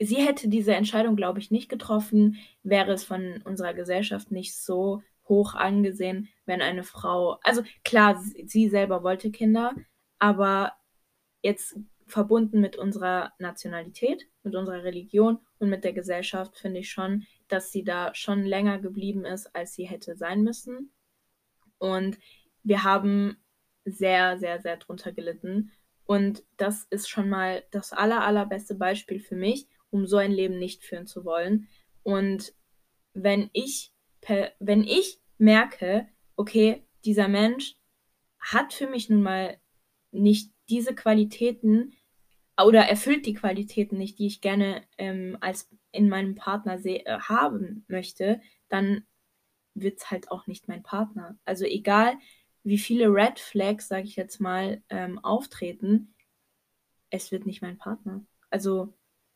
sie hätte diese Entscheidung, glaube ich, nicht getroffen, wäre es von unserer Gesellschaft nicht so hoch angesehen, wenn eine Frau, also klar, sie, selber wollte Kinder, aber jetzt verbunden mit unserer Nationalität, mit unserer Religion und mit der Gesellschaft finde ich schon, dass sie da schon länger geblieben ist, als sie hätte sein müssen. Und wir haben sehr, sehr, sehr drunter gelitten. Und das ist schon mal das aller, allerbeste Beispiel für mich, um so ein Leben nicht führen zu wollen. Und wenn ich, wenn ich merke, okay, dieser Mensch hat für mich nun mal nicht diese Qualitäten oder erfüllt die Qualitäten nicht, die ich gerne ähm, als in meinem Partner äh, haben möchte, dann wird es halt auch nicht mein Partner. Also egal, wie viele Red Flags, sage ich jetzt mal, ähm, auftreten, es wird nicht mein Partner. Also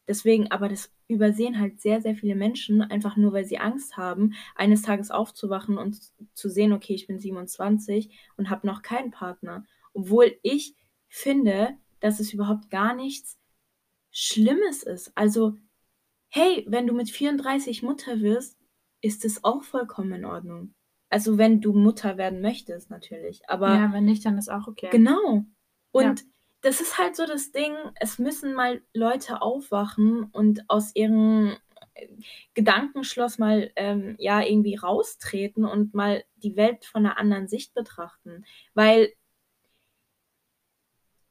deswegen, aber das übersehen halt sehr, sehr viele Menschen, einfach nur weil sie Angst haben, eines Tages aufzuwachen und zu sehen, okay, ich bin 27 und habe noch keinen Partner. Obwohl ich finde, dass es überhaupt gar nichts Schlimmes ist. Also, hey, wenn du mit 34 Mutter wirst, ist es auch vollkommen in Ordnung. Also, wenn du Mutter werden möchtest, natürlich. Aber ja, wenn nicht, dann ist auch okay. Genau. Und Ja. das ist halt so das Ding, es müssen mal Leute aufwachen und aus ihrem Gedankenschloss mal ähm, ja irgendwie raustreten und mal die Welt von einer anderen Sicht betrachten. Weil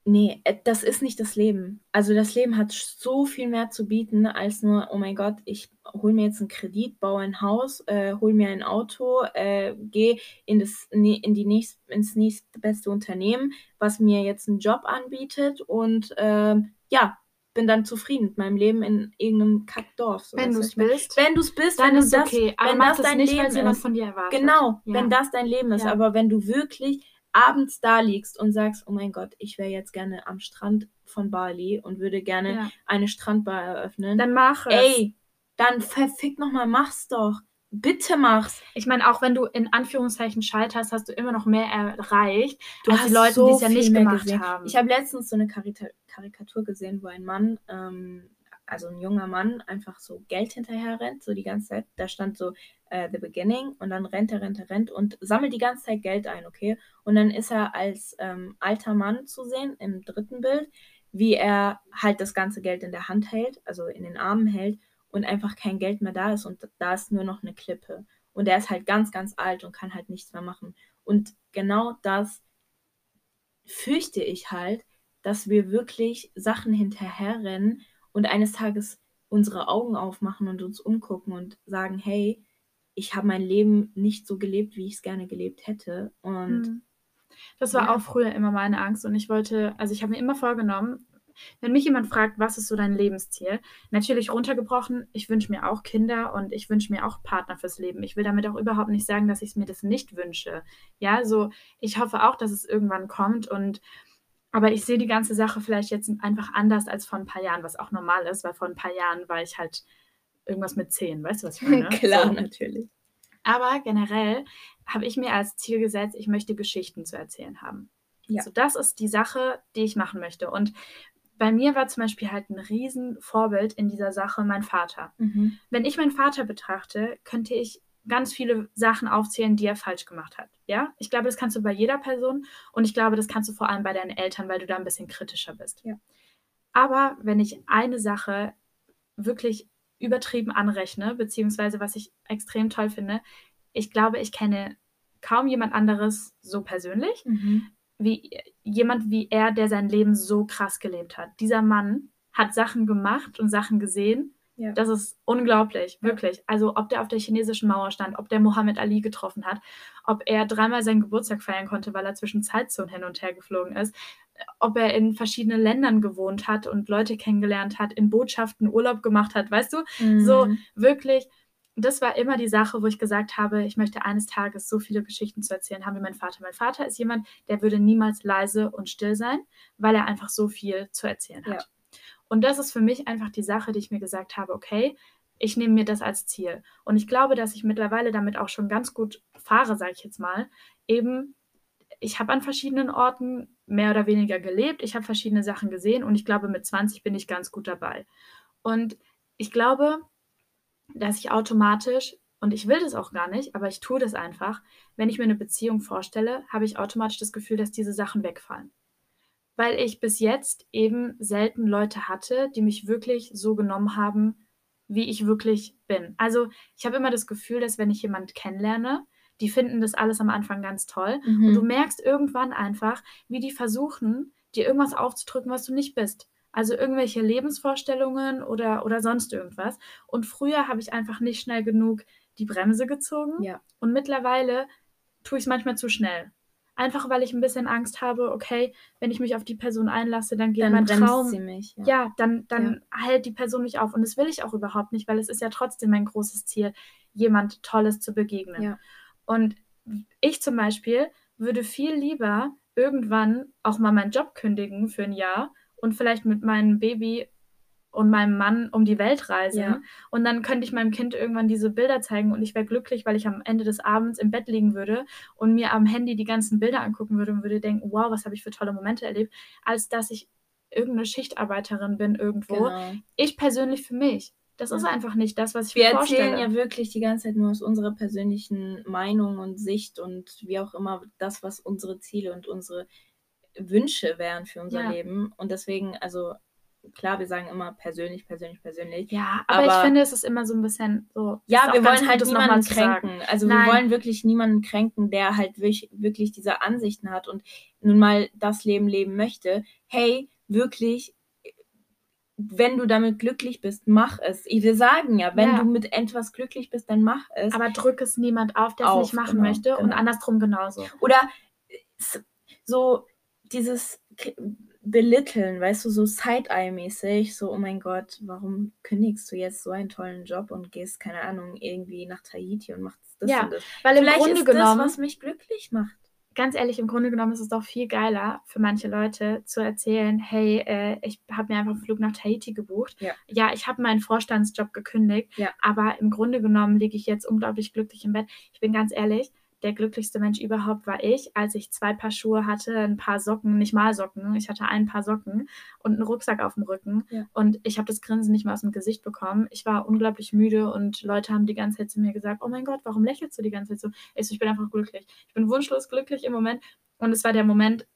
Nee, äh, das ist nicht das Leben. Also das Leben hat so viel mehr zu bieten als nur, oh mein Gott, ich hole mir jetzt einen Kredit, baue ein Haus, äh, hole mir ein Auto, äh, gehe in das, in die nächst, ins nächstbeste Unternehmen, was mir jetzt einen Job anbietet und äh, ja, bin dann zufrieden mit meinem Leben in irgendeinem Kackdorf. So wenn du es bist. Wenn du es bist, dann wenn ist das, okay. Aber wenn das dein nicht, Leben ist. von dir erwartet. Genau, ja. wenn das dein Leben ist. Ja. Aber wenn du wirklich abends da liegst und sagst, oh mein Gott, ich wäre jetzt gerne am Strand von Bali und würde gerne Ja. eine Strandbar eröffnen. Dann mach es. Ey, dann verfick nochmal, mach's doch. Bitte mach's. Ich meine, auch wenn du in Anführungszeichen scheiterst, hast du immer noch mehr erreicht, Du als hast die Leute, so die es ja nicht mehr gemacht gesehen. haben. Ich habe letztens so eine Karita Karikatur gesehen, wo ein Mann, ähm, also ein junger Mann, einfach so Geld hinterher rennt, so die ganze Zeit. Da stand so äh, The Beginning und dann rennt er, rennt er, rennt und sammelt die ganze Zeit Geld ein, okay? Und dann ist er als ähm, alter Mann zu sehen im dritten Bild, wie er halt das ganze Geld in der Hand hält, also in den Armen hält und einfach kein Geld mehr da ist und da ist nur noch eine Klippe. Und er ist halt ganz, ganz alt und kann halt nichts mehr machen. Und genau das fürchte ich halt, dass wir wirklich Sachen hinterherrennen und eines Tages unsere Augen aufmachen und uns umgucken und sagen, hey, ich habe mein Leben nicht so gelebt, wie ich es gerne gelebt hätte. Und Mhm. Das war Ja. auch früher immer meine Angst und ich wollte, also ich habe mir immer vorgenommen, wenn mich jemand fragt, was ist so dein Lebensziel? Natürlich runtergebrochen, ich wünsche mir auch Kinder und ich wünsche mir auch Partner fürs Leben. Ich will damit auch überhaupt nicht sagen, dass ich mir das nicht wünsche. Ja, so ich hoffe auch, dass es irgendwann kommt und aber ich sehe die ganze Sache vielleicht jetzt einfach anders als vor ein paar Jahren, was auch normal ist, weil vor ein paar Jahren war ich halt irgendwas mit zehn, weißt du, was ich meine? klar, So. natürlich. Aber generell habe ich mir als Ziel gesetzt, ich möchte Geschichten zu erzählen haben. Ja. So, das ist die Sache, die ich machen möchte. Und bei mir war zum Beispiel halt ein Riesenvorbild in dieser Sache mein Vater. Mhm. Wenn ich meinen Vater betrachte, könnte ich ganz viele Sachen aufzählen, die er falsch gemacht hat. Ja, ich glaube, das kannst du bei jeder Person und ich glaube, das kannst du vor allem bei deinen Eltern, weil du da ein bisschen kritischer bist. Ja. Aber wenn ich eine Sache wirklich übertrieben anrechne, beziehungsweise was ich extrem toll finde, ich glaube, ich kenne kaum jemand anderes so persönlich, Mhm. wie jemand wie er, der sein Leben so krass gelebt hat. Dieser Mann hat Sachen gemacht und Sachen gesehen. Ja. Das ist unglaublich, Ja. wirklich. Also ob der auf der chinesischen Mauer stand, ob der Mohammed Ali getroffen hat, ob er dreimal seinen Geburtstag feiern konnte, weil er zwischen Zeitzonen hin und her geflogen ist, ob er in verschiedenen Ländern gewohnt hat und Leute kennengelernt hat, in Botschaften Urlaub gemacht hat, weißt du? So Mhm. wirklich, das war immer die Sache, wo ich gesagt habe, ich möchte eines Tages so viele Geschichten zu erzählen haben wie mein Vater. Mein Vater ist jemand, der würde niemals leise und still sein, weil er einfach so viel zu erzählen hat. Ja. Und das ist für mich einfach die Sache, die ich mir gesagt habe, okay, ich nehme mir das als Ziel. Und ich glaube, dass ich mittlerweile damit auch schon ganz gut fahre, sage ich jetzt mal. Eben, ich habe an verschiedenen Orten mehr oder weniger gelebt, ich habe verschiedene Sachen gesehen und ich glaube, mit 20 bin ich ganz gut dabei. Und ich glaube, dass ich automatisch, und ich will das auch gar nicht, aber ich tue das einfach, wenn ich mir eine Beziehung vorstelle, habe ich automatisch das Gefühl, dass diese Sachen wegfallen. Weil ich bis jetzt eben selten Leute hatte, die mich wirklich so genommen haben, wie ich wirklich bin. Also ich habe immer das Gefühl, dass wenn ich jemanden kennenlerne, die finden das alles am Anfang ganz toll. Mhm. Und du merkst irgendwann einfach, wie die versuchen, dir irgendwas aufzudrücken, was du nicht bist. Also irgendwelche Lebensvorstellungen oder, oder sonst irgendwas. Und früher habe ich einfach nicht schnell genug die Bremse gezogen. Ja. Und mittlerweile tue ich es manchmal zu schnell. Einfach weil ich ein bisschen Angst habe, okay, wenn ich mich auf die Person einlasse, dann geht Dann mein Traum. sie mich. Ja, dann, dann hält die Person mich auf. Und das will ich auch überhaupt nicht, weil es ist ja trotzdem mein großes Ziel, jemand Tolles zu begegnen. Ja. Und ich zum Beispiel würde viel lieber irgendwann auch mal meinen Job kündigen für ein Jahr und vielleicht mit meinem Baby und meinem Mann um die Welt reisen. Ja. Und dann könnte ich meinem Kind irgendwann diese Bilder zeigen und ich wäre glücklich, weil ich am Ende des Abends im Bett liegen würde und mir am Handy die ganzen Bilder angucken würde und würde denken, wow, was habe ich für tolle Momente erlebt, als dass ich irgendeine Schichtarbeiterin bin irgendwo. Genau. Ich persönlich für mich. Das ist Ja. einfach nicht das, was ich Wir mir erzählen vorstelle. ja wirklich die ganze Zeit nur aus unserer persönlichen Meinung und Sicht und wie auch immer das, was unsere Ziele und unsere Wünsche wären für unser Ja. Leben. Und deswegen, also klar, wir sagen immer persönlich, persönlich, persönlich. Ja, aber, aber ich finde, es ist immer so ein bisschen so. Ja, wir wollen halt niemanden kränken. Also Nein. wir wollen wirklich niemanden kränken, der halt wirklich, wirklich diese Ansichten hat und nun mal das Leben leben möchte. Hey, wirklich, wenn du damit glücklich bist, mach es. Wir sagen ja, wenn ja. du mit etwas glücklich bist, dann mach es. Aber drück es niemand auf, der es nicht machen genau, möchte genau. und andersrum genauso. Oder so dieses belitteln, weißt du, so Side-Eye-mäßig, so, oh mein Gott, warum kündigst du jetzt so einen tollen Job und gehst, keine Ahnung, irgendwie nach Tahiti und machst das ja, und das. Weil Vielleicht im Grunde ist genommen, das, was mich glücklich macht. Ganz ehrlich, im Grunde genommen ist es doch viel geiler für manche Leute zu erzählen, hey, äh, ich habe mir einfach einen Flug nach Tahiti gebucht. Ja, ja ich habe meinen Vorstandsjob gekündigt, ja. aber im Grunde genommen liege ich jetzt unglaublich glücklich im Bett. Ich bin ganz ehrlich, der glücklichste Mensch überhaupt war ich, als ich zwei Paar Schuhe hatte, ein paar Socken, nicht mal Socken, ich hatte ein paar Socken und einen Rucksack auf dem Rücken ja. und ich habe das Grinsen nicht mehr aus dem Gesicht bekommen. Ich war unglaublich müde und Leute haben die ganze Zeit zu mir gesagt, oh mein Gott, warum lächelst du die ganze Zeit so? Ich, so, ich bin einfach glücklich. Ich bin wunschlos glücklich im Moment und es war der Moment,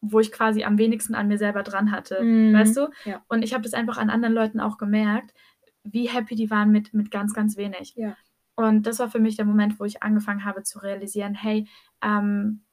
wo ich quasi am wenigsten an mir selber dran hatte, mhm. weißt du? Ja. Und ich habe das einfach an anderen Leuten auch gemerkt, wie happy die waren mit, mit ganz, ganz wenig. Ja. Und das war für mich der Moment, wo ich angefangen habe zu realisieren, hey, ähm,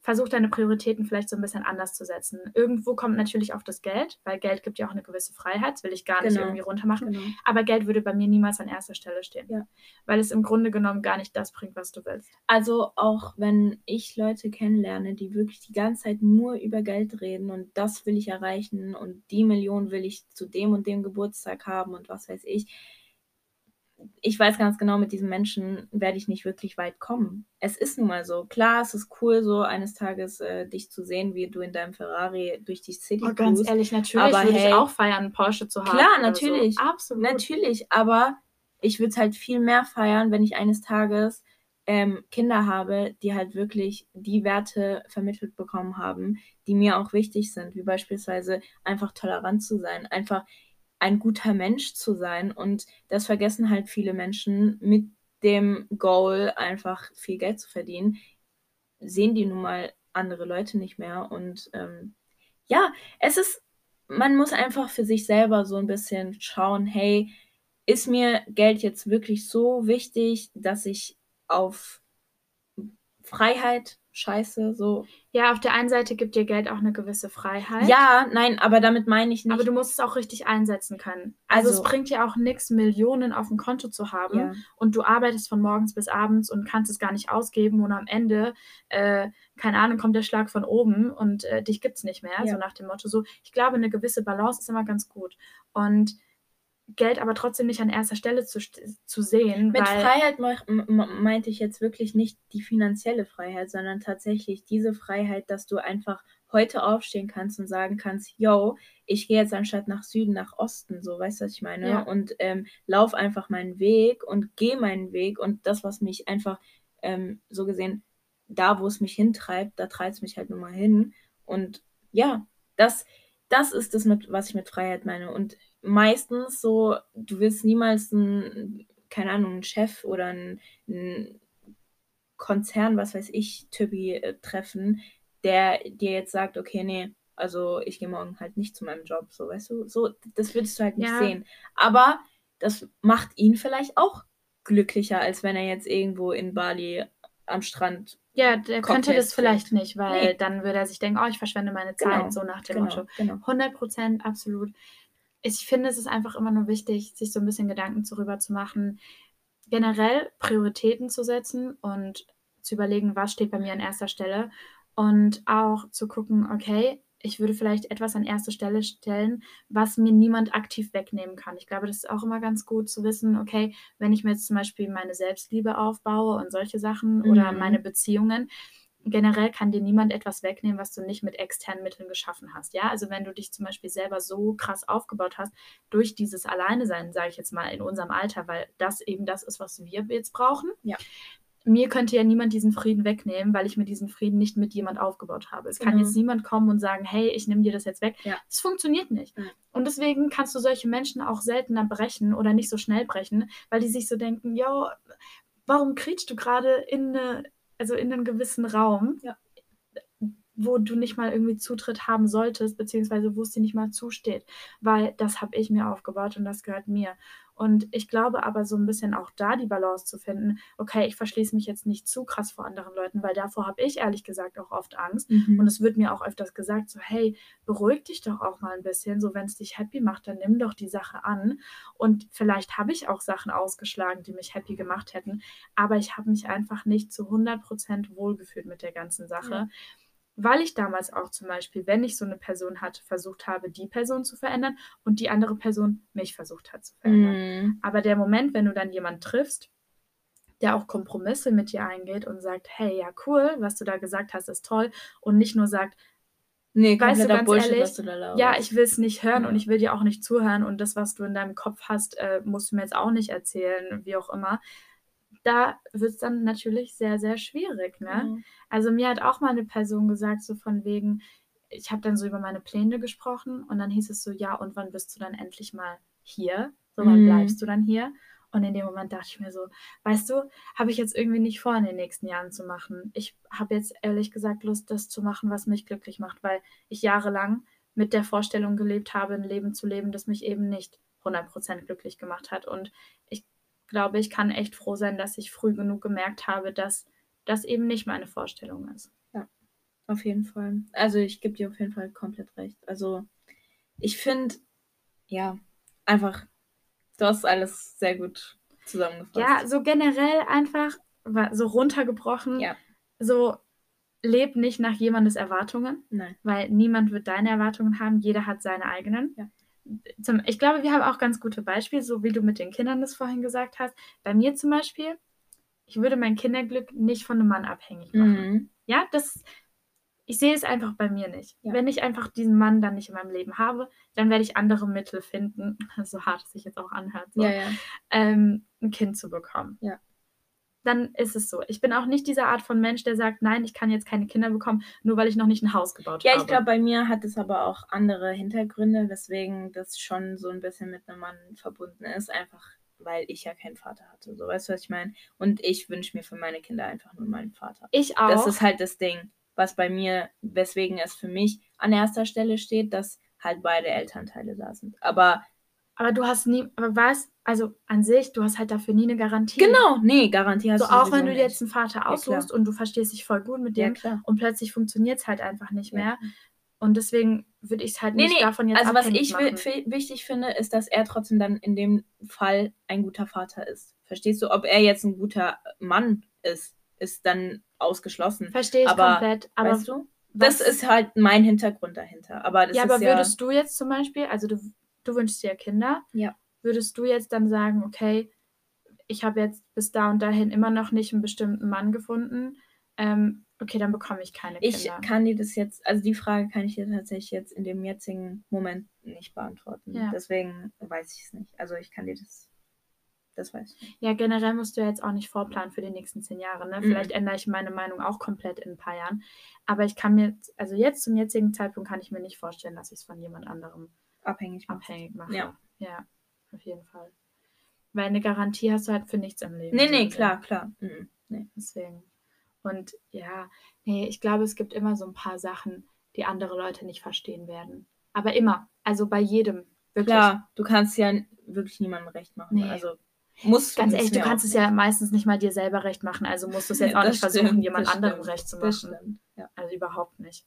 versuch deine Prioritäten vielleicht so ein bisschen anders zu setzen. Irgendwo kommt natürlich auch das Geld, weil Geld gibt ja auch eine gewisse Freiheit, das will ich gar nicht genau. irgendwie runtermachen. Genau. Aber Geld würde bei mir niemals an erster Stelle stehen, ja. weil es im Grunde genommen gar nicht das bringt, was du willst. Also auch wenn ich Leute kennenlerne, die wirklich die ganze Zeit nur über Geld reden und das will ich erreichen und die Million will ich zu dem und dem Geburtstag haben und was weiß ich, ich weiß ganz genau, mit diesem Menschen werde ich nicht wirklich weit kommen. Es ist nun mal so. Klar, es ist cool, so eines Tages äh, dich zu sehen, wie du in deinem Ferrari durch die City oh, Ganz ehrlich, natürlich aber würde hey, ich auch feiern, einen Porsche zu haben. Klar, natürlich. So. Absolut. Natürlich, aber ich würde es halt viel mehr feiern, wenn ich eines Tages ähm, Kinder habe, die halt wirklich die Werte vermittelt bekommen haben, die mir auch wichtig sind, wie beispielsweise einfach tolerant zu sein, einfach ein guter Mensch zu sein. Und das vergessen halt viele Menschen mit dem Goal, einfach viel Geld zu verdienen, sehen die nun mal andere Leute nicht mehr. Und ähm, ja, es ist, man muss einfach für sich selber so ein bisschen schauen, hey, ist mir Geld jetzt wirklich so wichtig, dass ich auf Freiheit scheiße, so. Ja, auf der einen Seite gibt dir Geld auch eine gewisse Freiheit. Ja, nein, aber damit meine ich nicht. Aber du musst es auch richtig einsetzen können. Also, also es bringt dir auch nichts, Millionen auf dem Konto zu haben ja. und du arbeitest von morgens bis abends und kannst es gar nicht ausgeben und am Ende, äh, keine Ahnung, kommt der Schlag von oben und äh, dich es nicht mehr, ja. so nach dem Motto. So, ich glaube, eine gewisse Balance ist immer ganz gut. Und Geld aber trotzdem nicht an erster Stelle zu, zu sehen. Mit Freiheit meinte ich jetzt wirklich nicht die finanzielle Freiheit, sondern tatsächlich diese Freiheit, dass du einfach heute aufstehen kannst und sagen kannst, yo, ich gehe jetzt anstatt nach Süden nach Osten, so, weißt du, was ich meine? Ja. Und ähm, lauf einfach meinen Weg und gehe meinen Weg und das, was mich einfach ähm, so gesehen, da, wo es mich hintreibt, da treibt es mich halt nur mal hin. Und ja, das, das ist das, mit, was ich mit Freiheit meine. Und meistens so, du wirst niemals ein, keine Ahnung, einen Chef oder ein, ein Konzern, was weiß ich, Typi äh, treffen, der dir jetzt sagt, okay, nee, also ich gehe morgen halt nicht zu meinem Job, so, weißt du, so, das würdest du halt nicht ja. sehen. Aber das macht ihn vielleicht auch glücklicher, als wenn er jetzt irgendwo in Bali am Strand. Ja, der könnte das vielleicht nicht, weil nee. dann würde er sich denken, oh, ich verschwende meine Zeit, genau. so nach dem genau, Motto. Genau. 100 Prozent, absolut ich finde, es ist einfach immer nur wichtig, sich so ein bisschen Gedanken darüber zu machen, generell Prioritäten zu setzen und zu überlegen, was steht bei mir an erster Stelle und auch zu gucken, okay, ich würde vielleicht etwas an erste Stelle stellen, was mir niemand aktiv wegnehmen kann. Ich glaube, das ist auch immer ganz gut zu wissen, okay, wenn ich mir jetzt zum Beispiel meine Selbstliebe aufbaue und solche Sachen mhm. oder meine Beziehungen, generell kann dir niemand etwas wegnehmen, was du nicht mit externen Mitteln geschaffen hast. Ja, also wenn du dich zum Beispiel selber so krass aufgebaut hast durch dieses Alleinesein, sage ich jetzt mal in unserem Alter, weil das eben das ist, was wir jetzt brauchen. Ja. Mir könnte ja niemand diesen Frieden wegnehmen, weil ich mir diesen Frieden nicht mit jemand aufgebaut habe. Es genau. kann jetzt niemand kommen und sagen, hey, ich nehme dir das jetzt weg. Ja. Das funktioniert nicht. Ja. Und deswegen kannst du solche Menschen auch seltener brechen oder nicht so schnell brechen, weil die sich so denken, yo, warum kriegst du gerade in eine also in einem gewissen Raum. Ja. Wo du nicht mal irgendwie Zutritt haben solltest, beziehungsweise wo es dir nicht mal zusteht, weil das habe ich mir aufgebaut und das gehört mir. Und ich glaube aber so ein bisschen auch da die Balance zu finden, okay, ich verschließe mich jetzt nicht zu krass vor anderen Leuten, weil davor habe ich ehrlich gesagt auch oft Angst. Mhm. Und es wird mir auch öfters gesagt, so, hey, beruhig dich doch auch mal ein bisschen, so wenn es dich happy macht, dann nimm doch die Sache an. Und vielleicht habe ich auch Sachen ausgeschlagen, die mich happy gemacht hätten, aber ich habe mich einfach nicht zu 100% wohlgefühlt mit der ganzen Sache. Ja. Weil ich damals auch zum Beispiel, wenn ich so eine Person hatte, versucht habe, die Person zu verändern und die andere Person mich versucht hat zu verändern. Mhm. Aber der Moment, wenn du dann jemanden triffst, der auch Kompromisse mit dir eingeht und sagt, hey, ja, cool, was du da gesagt hast, ist toll. Und nicht nur sagt, Nee, Weißt du, ganz Bullshit, ehrlich, was du da ja, ich will es nicht hören Ja. und ich will dir auch nicht zuhören und das, was du in deinem Kopf hast, äh, musst du mir jetzt auch nicht erzählen, wie auch immer. Da wird es dann natürlich sehr, sehr schwierig, ne? Ja. Also mir hat auch mal eine Person gesagt, so von wegen, ich habe dann so über meine Pläne gesprochen und dann hieß es so, ja, und wann bist du dann endlich mal hier? So, wann Mhm. bleibst du dann hier? Und in dem Moment dachte ich mir so, weißt du, habe ich jetzt irgendwie nicht vor, in den nächsten Jahren zu machen. Ich habe jetzt ehrlich gesagt Lust, das zu machen, was mich glücklich macht, weil ich jahrelang mit der Vorstellung gelebt habe, ein Leben zu leben, das mich eben nicht 100% glücklich gemacht hat. Und ich glaube, ich kann echt froh sein, dass ich früh genug gemerkt habe, dass das eben nicht meine Vorstellung ist. Auf jeden Fall. Also ich gebe dir auf jeden Fall komplett recht. Also ich finde, ja, einfach, du hast alles sehr gut zusammengefasst. Ja, so generell einfach so runtergebrochen, Ja. so leb nicht nach jemandes Erwartungen, Nein. weil niemand wird deine Erwartungen haben, jeder hat seine eigenen. Ja. Zum, ich glaube, wir haben auch ganz gute Beispiele, so wie du mit den Kindern das vorhin gesagt hast. Bei mir zum Beispiel, ich würde mein Kinderglück nicht von einem Mann abhängig machen. Mhm. Ja, das, ich sehe es einfach bei mir nicht. Ja. Wenn ich einfach diesen Mann dann nicht in meinem Leben habe, dann werde ich andere Mittel finden, so hart es sich jetzt auch anhört, so, Ja, ja. ähm, ein Kind zu bekommen. Ja. Dann ist es so. Ich bin auch nicht diese Art von Mensch, der sagt, nein, ich kann jetzt keine Kinder bekommen, nur weil ich noch nicht ein Haus gebaut Ja, habe. ich glaube, bei mir hat es aber auch andere Hintergründe, weswegen das schon so ein bisschen mit einem Mann verbunden ist. Einfach, weil ich ja keinen Vater hatte. So, weißt du, was ich meine? Und ich wünsche mir für meine Kinder einfach nur meinen Vater. ich auch. Das ist halt das Ding, was bei mir, weswegen es für mich an erster Stelle steht, dass halt beide Elternteile da sind. Aber aber du hast nie, aber was, also an sich, du hast halt dafür nie eine Garantie. genau, nee, Garantie hast So du auch wenn du dir jetzt einen Vater aussuchst und du verstehst dich voll gut mit Ja, dem klar. und plötzlich funktioniert es halt einfach nicht Ja, mehr. klar. Und deswegen würde ich es halt Nee, nicht nee, davon jetzt also was ich wichtig finde, ist, dass er trotzdem dann in dem Fall ein guter Vater ist. Verstehst du? Ob er jetzt ein guter Mann ist, ist dann ausgeschlossen. Verstehe ich aber, komplett. Aber weißt du? Das was- ist halt mein Hintergrund dahinter. Aber das ja, ist aber ja, würdest du jetzt zum Beispiel, also du, du wünschst dir Kinder, Ja. würdest du jetzt dann sagen, okay, ich habe jetzt bis da und dahin immer noch nicht einen bestimmten Mann gefunden, ähm, okay, dann bekomme ich keine ich Kinder. kann dir das jetzt, also die Frage kann ich dir tatsächlich jetzt in dem jetzigen Moment nicht beantworten. Ja. Deswegen weiß ich es nicht. Also ich kann dir das, das weiß ich. Ja, generell musst du ja jetzt auch nicht vorplanen für die nächsten zehn Jahre. Ne? Mhm. Vielleicht ändere ich meine Meinung auch komplett in ein paar Jahren. Aber ich kann mir, also jetzt zum jetzigen Zeitpunkt kann ich mir nicht vorstellen, dass ich es von jemand anderem Abhängig machen. abhängig mache. Ja. ja, auf jeden Fall. Weil eine Garantie hast du halt für nichts im Leben. Nee, nee, gesehen. klar, klar. Mhm. Nee. Deswegen. Und ja, nee, ich glaube, es gibt immer so ein paar Sachen, die andere Leute nicht verstehen werden. Aber immer. Also bei jedem. Wirklich. Klar, du kannst ja wirklich niemandem recht machen. Nee. Also musst Ganz ehrlich, du kannst es ja meistens nicht mal dir selber recht machen. Also musst du es jetzt Ja, auch nicht versuchen, stimmt, jemand das anderem stimmt, recht zu machen. stimmt. Ja. Also überhaupt nicht.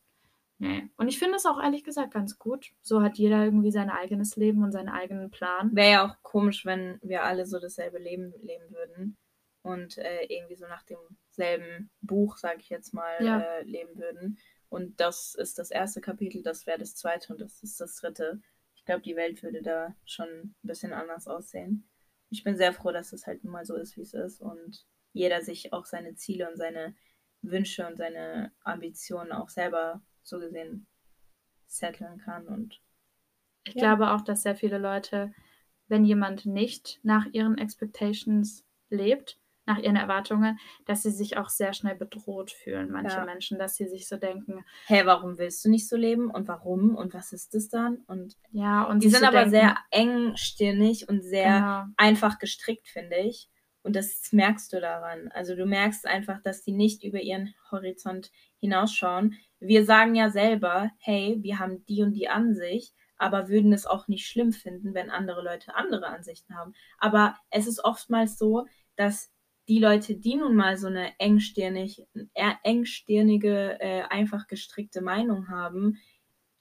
Nee. Und ich finde es auch ehrlich gesagt ganz gut. So hat jeder irgendwie sein eigenes Leben und seinen eigenen Plan. Wäre ja auch komisch, wenn wir alle so dasselbe Leben leben würden und äh, irgendwie so nach demselben Buch, sage ich jetzt mal, Ja. äh, leben würden. Und das ist das erste Kapitel, das wäre das zweite und das ist das dritte. Ich glaube, die Welt würde da schon ein bisschen anders aussehen. Ich bin sehr froh, dass es halt nun mal so ist, wie es ist und jeder sich auch seine Ziele und seine Wünsche und seine Ambitionen auch selber so gesehen setteln kann und Ich Ja. glaube auch, dass sehr viele Leute, wenn jemand nicht nach ihren Expectations lebt, nach ihren Erwartungen, dass sie sich auch sehr schnell bedroht fühlen, manche Ja. Menschen, dass sie sich so denken, hä, warum willst du nicht so leben und warum und was ist das dann? Und ja, und die sind so aber denken, sehr engstirnig und sehr genau, einfach gestrickt, finde ich. Und das merkst du daran. Also du merkst einfach, dass die nicht über ihren Horizont hinausschauen. Wir sagen ja selber, hey, wir haben die und die Ansicht, aber würden es auch nicht schlimm finden, wenn andere Leute andere Ansichten haben. Aber es ist oftmals so, dass die Leute, die nun mal so eine engstirnig, engstirnige, äh, einfach gestrickte Meinung haben,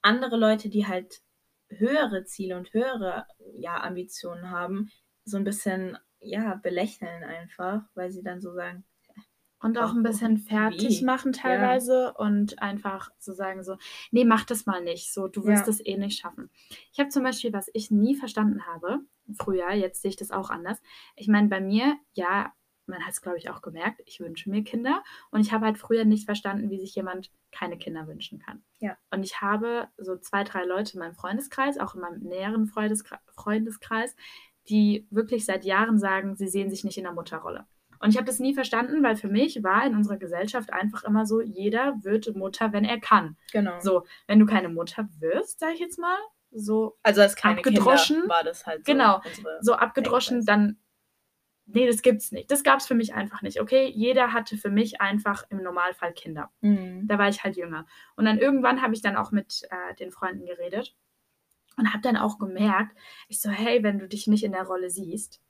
andere Leute, die halt höhere Ziele und höhere ja, Ambitionen haben, so ein bisschen ja, belächeln einfach, weil sie dann so sagen. Und auch ein bisschen fertig wie? machen teilweise ja. und einfach so sagen so, nee, mach das mal nicht, so, du wirst es ja. eh nicht schaffen. Ich habe zum Beispiel, was ich nie verstanden habe, früher, jetzt sehe ich das auch anders. Ich meine, bei mir, ja, man hat es, glaube ich, auch gemerkt, ich wünsche mir Kinder. Und ich habe halt früher nicht verstanden, wie sich jemand keine Kinder wünschen kann. Ja. Und ich habe so zwei, drei Leute in meinem Freundeskreis, auch in meinem näheren Freundeskreis, die wirklich seit Jahren sagen, sie sehen sich nicht in der Mutterrolle. Und ich habe das nie verstanden, weil für mich war in unserer Gesellschaft einfach immer so, jeder wird Mutter, wenn er kann. Genau. So, wenn du keine Mutter wirst, sage ich jetzt mal, so also als keine abgedroschen, Kinder war das halt so. Genau, so abgedroschen, dann nee, das gibt's nicht. Das gab es für mich einfach nicht. Okay, jeder hatte für mich einfach im Normalfall Kinder. Mhm. Da war ich halt jünger. Und dann irgendwann habe ich dann auch mit äh, den Freunden geredet und habe dann auch gemerkt, ich so, hey, wenn du dich nicht in der Rolle siehst,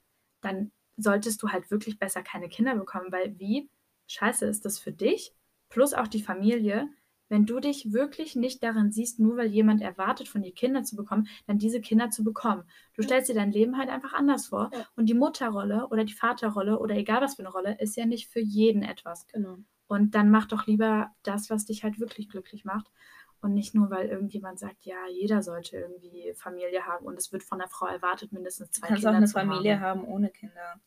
dann solltest du halt wirklich besser keine Kinder bekommen, weil wie scheiße ist das für dich plus auch die Familie, wenn du dich wirklich nicht darin siehst, nur weil jemand erwartet, von dir Kinder zu bekommen, dann diese Kinder zu bekommen. Du stellst dir dein Leben halt einfach anders vor. Ja. Und die Mutterrolle oder die Vaterrolle oder egal was für eine Rolle, ist ja nicht für jeden etwas. Genau. Und dann mach doch lieber das, was dich halt wirklich glücklich macht. Und nicht nur, weil irgendjemand sagt, ja, jeder sollte irgendwie Familie haben und es wird von der Frau erwartet, mindestens zwei Kinder zu haben. Du kannst auch eine Familie haben. haben ohne Kinder.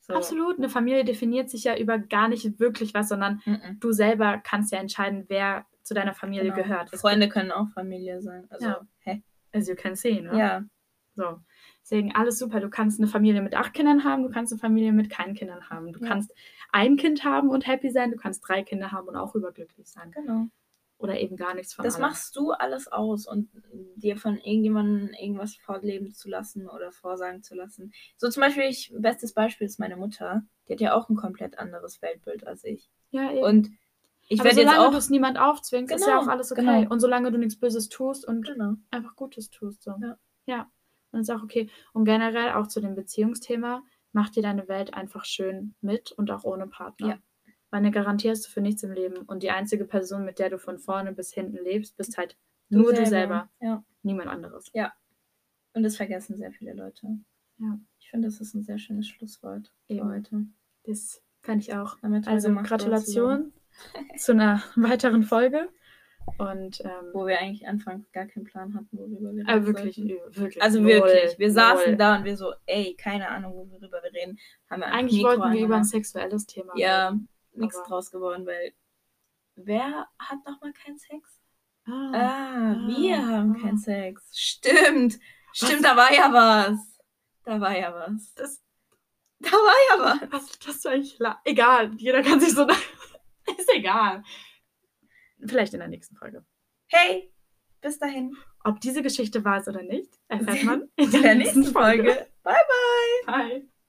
So. Absolut. Eine Familie definiert sich ja über gar nicht wirklich was, sondern mm -mm. du selber kannst ja entscheiden, wer zu deiner Familie genau. gehört. Es Freunde können auch Familie sein. Also, ja. hä? As you can see, ne? Ja. So. Deswegen alles super. Du kannst eine Familie mit acht Kindern haben, du kannst eine Familie mit keinen Kindern haben. Du ja. kannst ein Kind haben und happy sein, du kannst drei Kinder haben und auch überglücklich sein. Genau. Oder eben gar nichts von Das allem. machst du alles aus und dir von irgendjemandem irgendwas vorleben zu lassen oder vorsagen zu lassen. So zum Beispiel, ich, bestes Beispiel ist meine Mutter. Die hat ja auch ein komplett anderes Weltbild als ich. Ja, eben. Und ich werde jetzt auch. du es niemand aufzwingst, genau, ist ja genau, auch alles okay. Genau. Und solange du nichts Böses tust und genau. einfach Gutes tust. So. Ja. ja. Und ist auch okay. Und generell auch zu dem Beziehungsthema, mach dir deine Welt einfach schön mit und auch ohne Partner. Ja. Weil eine Garantie hast du für nichts im Leben. Und die einzige Person, mit der du von vorne bis hinten lebst, bist halt du nur selber. du selber. Ja. Niemand anderes. Ja. Und das vergessen sehr viele Leute. Ja. Ich finde, das ist ein sehr schönes Schlusswort Eben. für heute. Das kann ich auch. Damit also Gratulation zu einer weiteren Folge. Und, ähm, wo wir eigentlich anfangs gar keinen Plan hatten, worüber wir reden. Aber wirklich, wirklich. Also null, wirklich. Wir null. saßen da und wir so, ey, keine Ahnung, worüber wir reden. Haben wir eigentlich wollten wir über ein sexuelles Thema reden. Nichts draus geworden, weil wer hat nochmal keinen Sex? Ah, ah wir ah, haben ah. keinen Sex. Stimmt. Was? Stimmt, da war ja was. Da war ja was. Das, da war ja was. Was hast du eigentlich? Egal, jeder kann sich so. ist egal. Vielleicht in der nächsten Folge. Hey, bis dahin. Ob diese Geschichte wahr ist oder nicht, erfährt man in der, in der nächsten, nächsten Folge. Folge. Bye, bye. Bye.